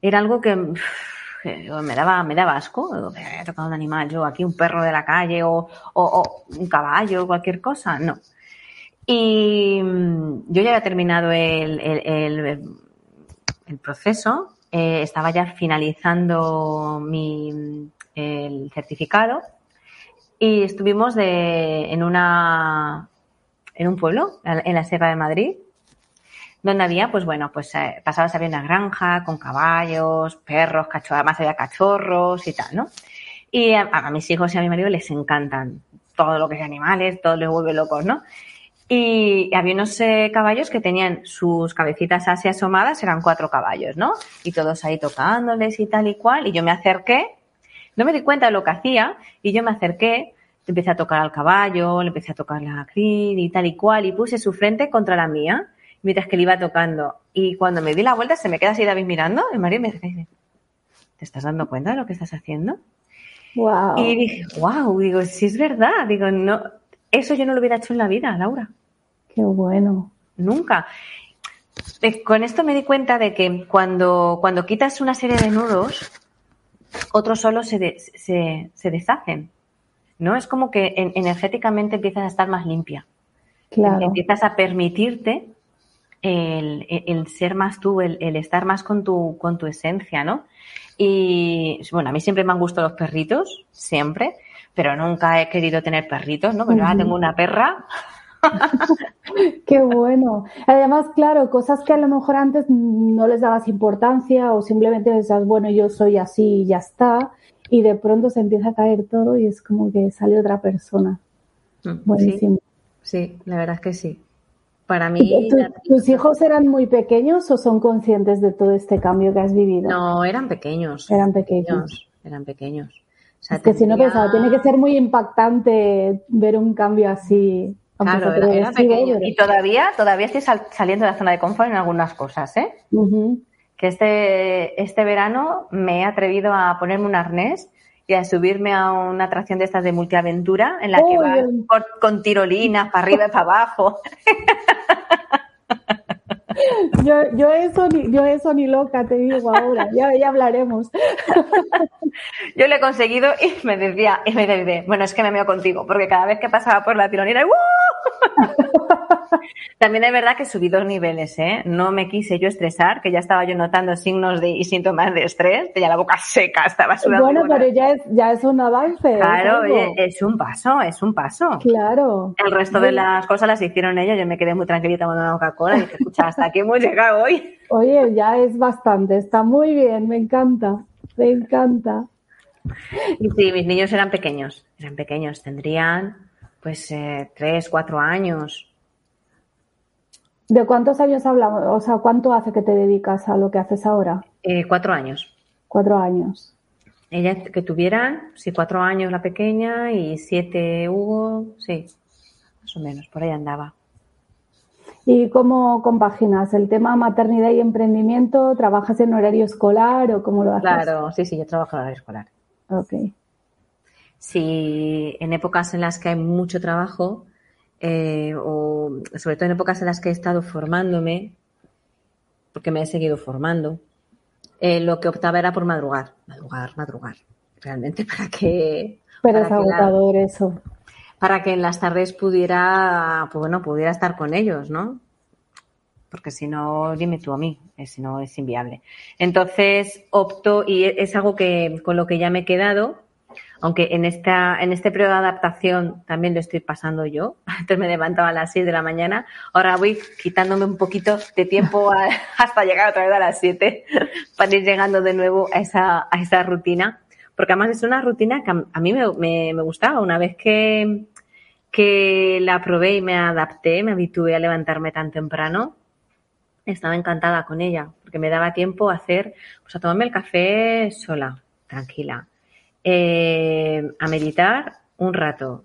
B: Era algo que me daba, me daba asco. He tocado un animal, yo aquí un perro de la calle o, un caballo, cualquier cosa. No. Y mm, yo ya había terminado el, el, proceso, eh, estaba ya finalizando mi, el certificado y estuvimos de, en una en un pueblo, en la Sierra de Madrid, donde había, pues bueno, pues eh, pasabas había una granja con caballos, perros, cachorros, además había cachorros y tal, ¿no? Y a, mis hijos y a mi marido les encantan todo lo que es animales, todo les vuelve locos, ¿no? Y había unos eh, caballos que tenían sus cabecitas así asomadas, eran cuatro caballos, ¿no? Y todos ahí tocándoles y tal y cual. Y yo me acerqué, no me di cuenta de lo que hacía, y yo me acerqué, empecé a tocar al caballo, le empecé a tocar la crin y tal y cual, y puse su frente contra la mía mientras que le iba tocando. Y cuando me di la vuelta, se me queda así David mirando, y María me dice, ¿te estás dando cuenta de lo que estás haciendo?
A: Wow.
B: Y dije, wow, digo, si es verdad, digo, no, eso yo no lo hubiera hecho en la vida, Laura.
A: Qué bueno.
B: Nunca. Eh, con esto me di cuenta de que cuando, cuando quitas una serie de nudos, otros solo se, se, se deshacen. ¿No? Es como que energéticamente empiezas a estar más limpia.
A: Claro.
B: Empiezas a permitirte el, ser más tú, el, estar más con tu, con tu esencia, ¿no? Y bueno, a mí siempre me han gustado los perritos, siempre, pero nunca he querido tener perritos, ¿no? Pero ahora tengo una perra.
A: Qué bueno. Además, claro, cosas que a lo mejor antes no les dabas importancia o simplemente decías, bueno, yo soy así y ya está, y de pronto se empieza a caer todo y es como que sale otra persona.
B: Mm, Buenísimo. Sí, la verdad es que sí. Para mí.
A: ¿Tus hijos eran muy pequeños o son conscientes de todo este cambio que has vivido?
B: No, eran pequeños.
A: Eran pequeños.
B: Eran pequeños.
A: es que si no pensaba, tiene que ser muy impactante ver un cambio así.
B: Claro, era, pequeño. Y todavía, todavía estoy saliendo de la zona de confort en algunas cosas, ¿eh? Que este, este verano me he atrevido a ponerme un arnés y a subirme a una atracción de estas de multiaventura en la que vas con tirolinas para arriba y para abajo.
A: Yo, yo, eso ni, yo eso ni loca te digo ahora, ya, ya hablaremos.
B: Yo lo he conseguido y me decía, y me decía, bueno, es que me meo contigo, porque cada vez que pasaba por la tironera, También es verdad que subí dos niveles, ¿eh? No me quise yo estresar, que ya estaba yo notando signos de, y síntomas de estrés, tenía la boca seca, estaba sudando.
A: Bueno, pero ya es, ya es un avance.
B: Claro, es un paso, es un paso.
A: Claro.
B: El resto de las cosas las hicieron ellos, yo me quedé muy tranquilita tomando una Coca-Cola y dije, escucha, hasta aquí hemos llegado hoy.
A: Oye, ya es bastante, está muy bien, me encanta, me encanta.
B: Y sí, mis niños eran pequeños, eran pequeños, tendrían pues eh, tres, cuatro años.
A: ¿De cuántos años hablamos? O sea, ¿cuánto hace que te dedicas a lo que haces ahora?
B: Eh, cuatro años.
A: Cuatro años.
B: Ella que tuvieran, sí, cuatro años la pequeña y siete Hugo, sí, más o menos, por ahí andaba.
A: ¿Y cómo compaginas el tema maternidad y emprendimiento? ¿Trabajas en horario escolar o cómo lo haces?
B: Claro, sí, sí, yo trabajo en horario escolar.
A: Ok.
B: Si en épocas en las que hay mucho trabajo, eh, o sobre todo en épocas en las que he estado formándome, porque me he seguido formando, eh, lo que optaba era por madrugar, madrugar, madrugar, realmente para que...
A: Pero es agotador eso.
B: Para que en las tardes pudiera, pues bueno, pudiera estar con ellos, ¿no? Porque si no, dime tú a mí, eh, si no es inviable. Entonces opto, y es algo que con lo que ya me he quedado, aunque en esta en este periodo de adaptación también lo estoy pasando yo. Antes me levantaba a las 6 de la mañana, ahora voy quitándome un poquito de tiempo hasta llegar otra vez a las 7 para ir llegando de nuevo a esa, a esa rutina. Porque además es una rutina que a, mí me, me, gustaba. Una vez que, que la probé y me adapté, me habitué a levantarme tan temprano, estaba encantada con ella, porque me daba tiempo a hacer, pues a tomarme el café sola, tranquila eh, a meditar un rato,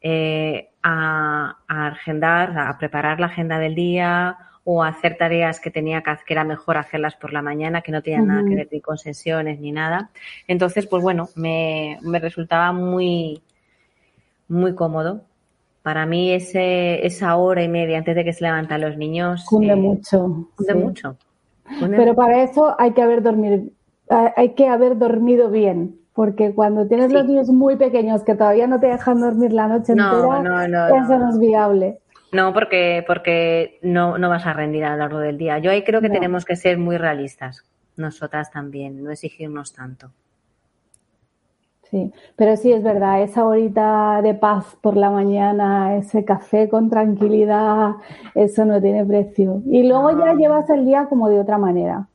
B: eh, a, agendar, a preparar la agenda del día o hacer tareas que tenía que, que era mejor hacerlas por la mañana, que no tenían nada que ver ni con sesiones ni nada. Entonces, pues bueno, me, resultaba muy, muy cómodo. Para mí ese, esa hora y media antes de que se levantan los niños.
A: Cunde eh, mucho.
B: Cunde mucho.
A: Pero para eso hay que haber dormido, hay que haber dormido bien porque cuando tienes los niños muy pequeños que todavía no te dejan dormir la noche entera, eso no es viable.
B: No, porque, porque no, no vas a rendir a lo largo del día. Yo ahí creo que tenemos que ser muy realistas, nosotras también, no exigirnos tanto.
A: Sí, pero sí es verdad, esa horita de paz por la mañana, ese café con tranquilidad, eso no tiene precio. Y luego ya llevas el día como de otra manera.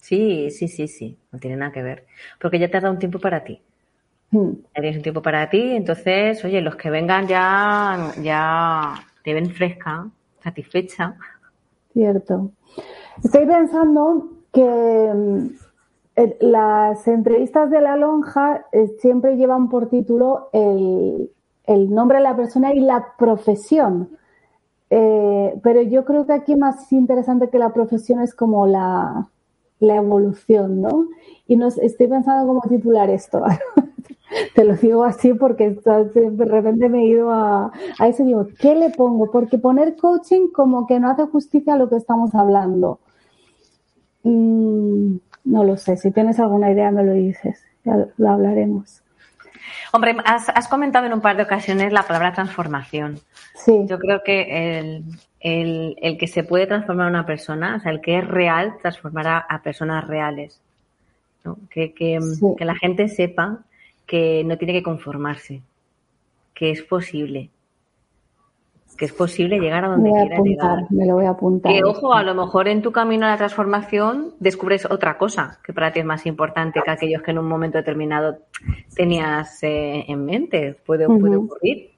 B: Sí, sí, sí, sí, no tiene nada que ver. Porque ya te ha dado un tiempo para ti. Hmm. Tienes un tiempo para ti, entonces, oye, los que vengan ya, ya te ven fresca, satisfecha.
A: Cierto. Estoy pensando que mm, las entrevistas de la lonja eh, siempre llevan por título el, nombre de la persona y la profesión. Eh, pero yo creo que aquí más interesante que la profesión es como la, evolución, ¿no? Y nos estoy pensando cómo titular esto. Te lo digo así porque de repente me he ido a, a eso y digo, ¿qué le pongo? Porque poner coaching como que no hace justicia a lo que estamos hablando. Mm, no lo sé, si tienes alguna idea me lo dices, ya lo hablaremos.
B: Hombre, has, has, comentado en un par de ocasiones la palabra transformación.
A: Sí.
B: Yo creo que el, el, el, que se puede transformar a una persona, o sea, el que es real, transformará a personas reales. ¿no? Que, que, que la gente sepa que no tiene que conformarse, que es posible, que es posible llegar a donde quiera llegar.
A: Me lo voy a apuntar.
B: Que ojo, a lo mejor en tu camino a la transformación descubres otra cosa que para ti es más importante que aquellos que en un momento determinado tenías eh, en mente. Puede, puede ocurrir,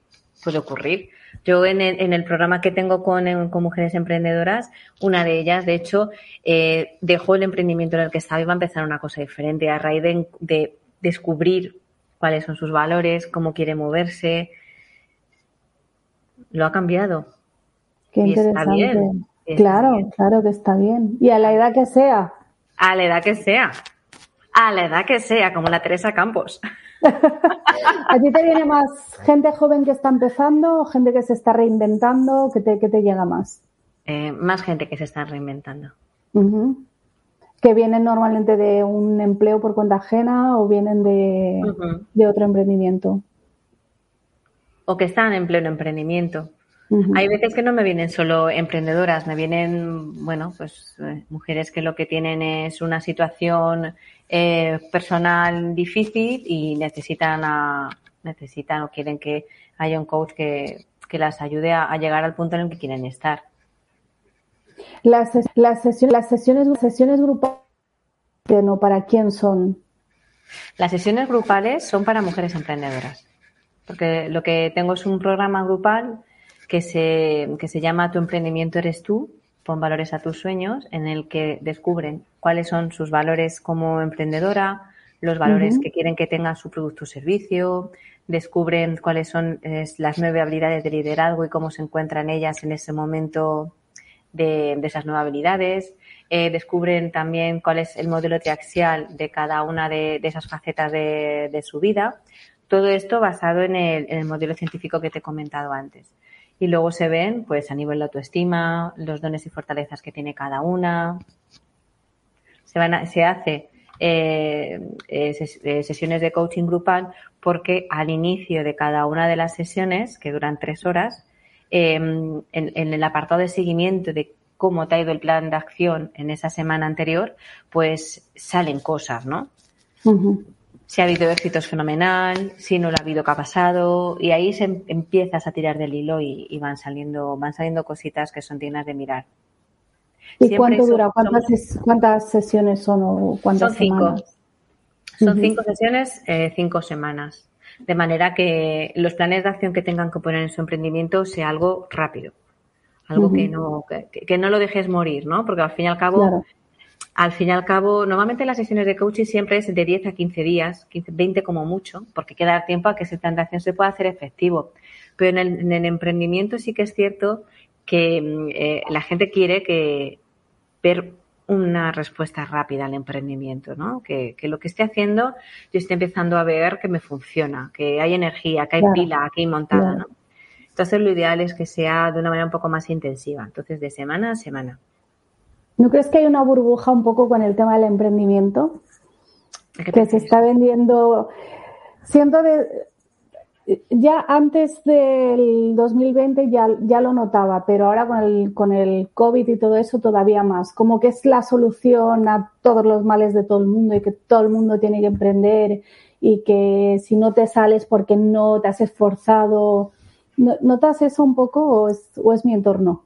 B: puede ocurrir. Yo en el, en el programa que tengo con, con, mujeres emprendedoras, una de ellas, de hecho, eh, dejó el emprendimiento en el que estaba y va a empezar una cosa diferente a raíz de, de descubrir cuáles son sus valores, cómo quiere moverse, lo ha cambiado.
A: Qué interesante. Está bien, claro, claro que está bien. Y a la edad que sea.
B: A la edad que sea. A la edad que sea, como la Teresa Campos.
A: ¿A ti te viene más gente joven que está empezando o gente que se está reinventando? ¿Qué te, te llega más?
B: Eh, más gente que se está reinventando.
A: ¿Que vienen normalmente de un empleo por cuenta ajena o vienen de, de otro emprendimiento?
B: o que están en pleno emprendimiento. Hay veces que no me vienen solo emprendedoras, me vienen, bueno, pues eh, mujeres que lo que tienen es una situación eh, personal difícil y necesitan a, necesitan o quieren que haya un coach que, que las ayude a, a, llegar al punto en el que quieren estar.
A: Las, las, sesiones, las sesiones, sesiones grupales, no, ¿para quién son?
B: Las sesiones grupales son para mujeres emprendedoras porque lo que tengo es un programa grupal que se, que se llama Tu emprendimiento eres tú, pon valores a tus sueños, en el que descubren cuáles son sus valores como emprendedora, los valores uh -huh. que quieren que tenga su producto o servicio, descubren cuáles son las nueve habilidades de liderazgo y cómo se encuentran ellas en ese momento de, esas nuevas habilidades. Eh, descubren también cuál es el modelo triaxial de cada una de, esas facetas de, de, su vida. Todo esto basado en el, en el, modelo científico que te he comentado antes. Y luego se ven, pues, a nivel de autoestima, los dones y fortalezas que tiene cada una. Se, van a, se hace eh, eh, sesiones de coaching grupal porque al inicio de cada una de las sesiones, que duran tres horas, eh, en, en, el apartado de seguimiento de cómo te ha ido el plan de acción en esa semana anterior, pues salen cosas, ¿no? Uh -huh si ha habido éxito es fenomenal, si no lo ha habido, ¿qué ha pasado? Y ahí se em, empiezas a tirar del hilo y, y, van saliendo, van saliendo cositas que son dignas de mirar.
A: ¿Y Siempre cuánto dura? ¿Cuántas, son, ¿Cuántas, sesiones son o cuántas
B: son cinco. Semanas? Son uh -huh. cinco sesiones, eh, cinco semanas. De manera que los planes de acción que tengan que poner en su emprendimiento sea algo rápido. Algo uh -huh. que, no, que, que, no lo dejes morir, ¿no? Porque al fin y al cabo claro al fin y al cabo, normalmente las sesiones de coaching siempre es de 10 a 15 días, 15, 20 como mucho, porque queda tiempo a que esa transacción se pueda hacer efectivo. Pero en el, en el emprendimiento sí que es cierto que eh, la gente quiere que ver una respuesta rápida al emprendimiento, ¿no? Que, que, lo que esté haciendo yo esté empezando a ver que me funciona, que hay energía, que hay claro. pila aquí montada, claro. ¿no? Entonces lo ideal es que sea de una manera un poco más intensiva, entonces de semana a semana.
A: ¿No crees que hay una burbuja un poco con el tema del emprendimiento? Que se está vendiendo. Siento de. Ya antes del 2020 ya, ya lo notaba, pero ahora con el, con el COVID y todo eso todavía más. Como que es la solución a todos los males de todo el mundo y que todo el mundo tiene que emprender y que si no te sales porque no te has esforzado. ¿Notas eso un poco o es, o es mi entorno?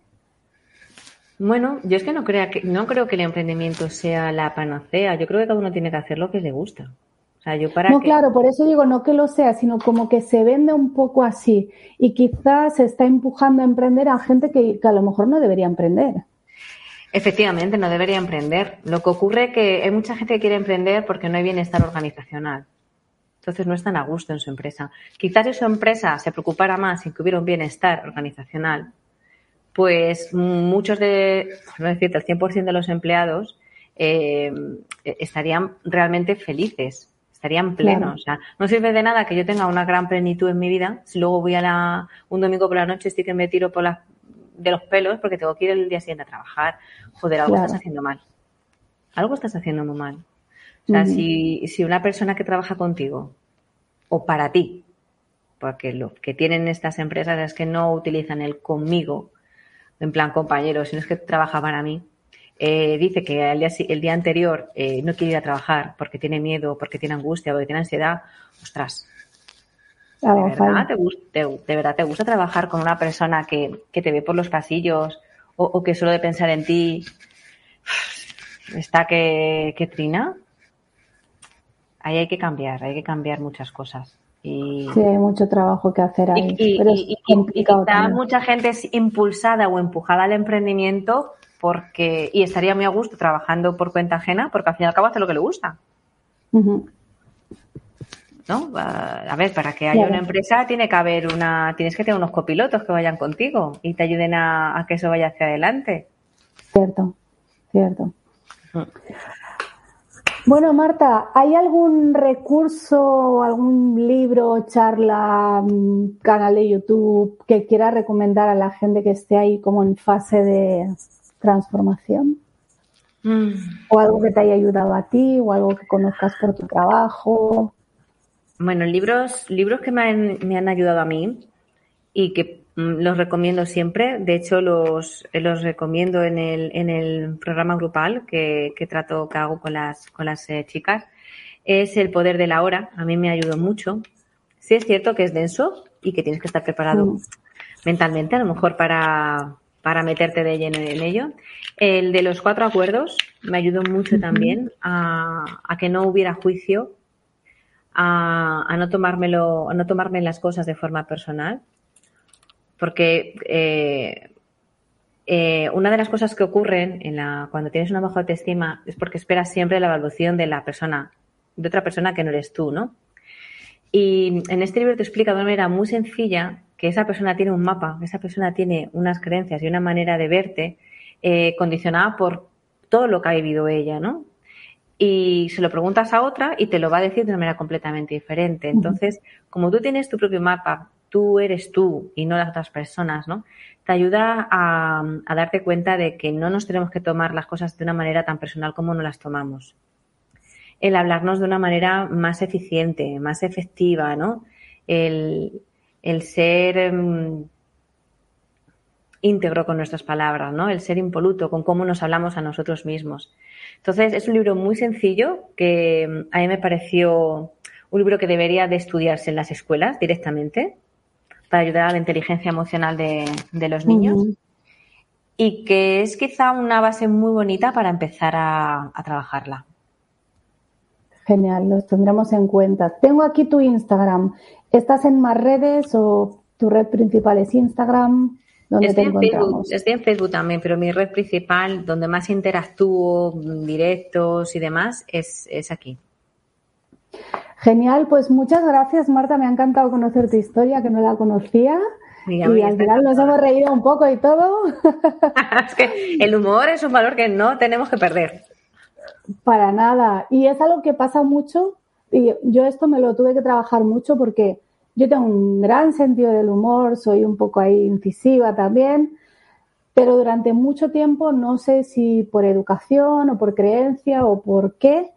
B: Bueno, yo es que no, crea que no creo que el emprendimiento sea la panacea. Yo creo que cada uno tiene que hacer lo que le gusta. O sea, yo para
A: no, claro, por eso digo no que lo sea, sino como que se vende un poco así y quizás se está empujando a emprender a gente que, que a lo mejor no debería emprender.
B: Efectivamente, no debería emprender. Lo que ocurre es que hay mucha gente que quiere emprender porque no hay bienestar organizacional. Entonces no están a gusto en su empresa. Quizás si su empresa se preocupara más en que hubiera un bienestar organizacional, pues muchos de, no decirte, el 100% de los empleados eh, estarían realmente felices, estarían plenos. Claro. O sea, no sirve de nada que yo tenga una gran plenitud en mi vida si luego voy a la, un domingo por la noche estoy que me tiro por la, de los pelos porque tengo que ir el día siguiente a trabajar. Joder, algo claro. estás haciendo mal. Algo estás haciendo muy mal. O sea, uh -huh. si, si una persona que trabaja contigo o para ti, porque lo que tienen estas empresas es que no utilizan el conmigo en plan compañero, si no es que trabaja para mí, eh, dice que el día, el día anterior eh, no quiere ir a trabajar porque tiene miedo, porque tiene angustia, porque tiene ansiedad, ostras. ¿De verdad, te, ¿De verdad te gusta trabajar con una persona que, que te ve por los pasillos o, que solo de pensar en ti está que, que trina? Ahí hay que cambiar, hay que cambiar muchas cosas. Y,
A: sí, hay mucho trabajo que hacer ahí.
B: Y, mucha gente es impulsada o empujada al emprendimiento porque y estaría muy a gusto trabajando por cuenta ajena porque al fin y al cabo hace lo que le gusta. ¿No? A ver, para que haya una empresa tiene que haber una, tienes que tener unos copilotos que vayan contigo y te ayuden a, que eso vaya hacia adelante.
A: Cierto, cierto. Bueno, Marta, ¿hay algún recurso, algún libro, charla, mm, canal de YouTube que quiera recomendar a la gente que esté ahí como en fase de transformación? Mm. ¿O algo que te haya ayudado a ti o algo que conozcas por tu trabajo?
B: Bueno, libros, libros que me han, me han ayudado a mí y que Mm, los recomiendo siempre. De hecho, los, los recomiendo en el, en el programa grupal que, que trato, que hago con las, con las eh, chicas. Es el poder de la hora. A mí me ayudó mucho. Sí es cierto que es denso y que tienes que estar preparado mm. mentalmente, a lo mejor para, para meterte de lleno en ello. El de los cuatro acuerdos me ayudó mucho también a, a, que no hubiera juicio, a, a no tomármelo, a no tomarme las cosas de forma personal porque eh, eh, una de las cosas que ocurren en la, cuando tienes una baja autoestima es porque esperas siempre la evaluación de la persona, de otra persona que no eres tú, ¿no? Y en este libro te explica de una manera muy sencilla que esa persona tiene un mapa, esa persona tiene unas creencias y una manera de verte eh, condicionada por todo lo que ha vivido ella, ¿no? Y se lo preguntas a otra y te lo va a decir de una manera completamente diferente. Entonces, como tú tienes tu propio mapa, tú eres tú y no las otras personas, ¿no? Te ayuda a, darte cuenta de que no nos tenemos que tomar las cosas de una manera tan personal como no las tomamos. El hablarnos de una manera más eficiente, más efectiva, ¿no? El, ser em, íntegro con nuestras palabras, ¿no? El ser impoluto con cómo nos hablamos a nosotros mismos. Entonces, es un libro muy sencillo que em, a mí me pareció un libro que debería de estudiarse en las escuelas directamente para ayudar a la inteligencia emocional de, los niños. Y que es quizá una base muy bonita para empezar a, trabajarla.
A: Genial, los tendremos en cuenta. Tengo aquí tu Instagram. ¿Estás en más redes o tu red principal es Instagram?
B: ¿Dónde estoy, en Facebook, estoy en Facebook también, pero mi red principal, donde más interactúo, directos y demás, es, es aquí.
A: Genial, pues muchas gracias Marta, me ha encantado conocer tu historia, que no la conocía. y al final nos hemos reído un poco y todo.
B: es que el humor es un valor que no tenemos que perder.
A: Para nada. Y es algo que pasa mucho. Y yo esto me lo tuve que trabajar mucho porque yo tengo un gran sentido del humor, soy un poco ahí incisiva también, pero durante mucho tiempo no sé si por educación o por creencia o por qué,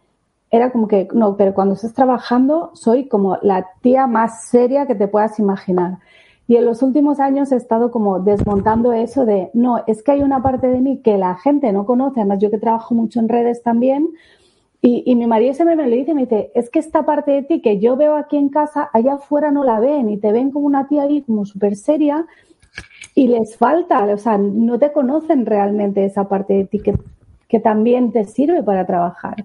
A: era como que, no, pero cuando estás trabajando soy como la tía más seria que te puedas imaginar. Y en los últimos años he estado como desmontando eso de, no, es que hay una parte de mí que la gente no conoce, además yo que trabajo mucho en redes también, y, mi marido siempre me lo dice, me dice, es que esta parte de ti que yo veo aquí en casa, allá afuera no la ven y te ven como una tía ahí como súper seria y les falta, o sea, no te conocen realmente esa parte de ti que, que también te sirve para trabajar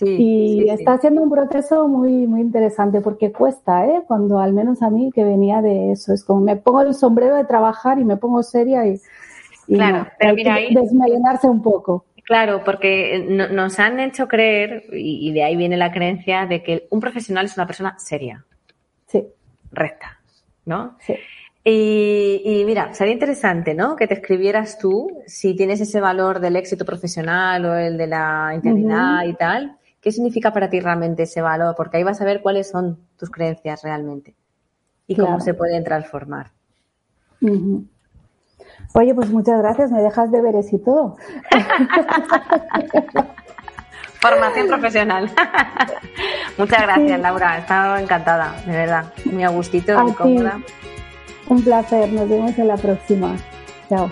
A: y está siendo un proceso muy, muy interesante porque cuesta, ¿eh? Cuando al menos a mí que venía de eso, es como me pongo el sombrero de trabajar y me pongo seria y,
B: claro, pero mira ahí,
A: desmelenarse un poco.
B: Claro, porque nos han hecho creer, y, de ahí viene la creencia, de que un profesional es una persona seria.
A: Sí.
B: Recta, ¿no?
A: Sí.
B: Y, y, mira, sería interesante, ¿no? Que te escribieras tú si tienes ese valor del éxito profesional o el de la integridad y tal, ¿Qué significa para ti realmente ese valor? Porque ahí vas a ver cuáles son tus creencias realmente y cómo se pueden transformar.
A: Oye, pues muchas gracias, me dejas de ver y todo.
B: Formación profesional. muchas gracias, Laura. He estado encantada, de verdad. Muy a gustito, muy cómoda.
A: Un placer, nos vemos en la próxima. Chao.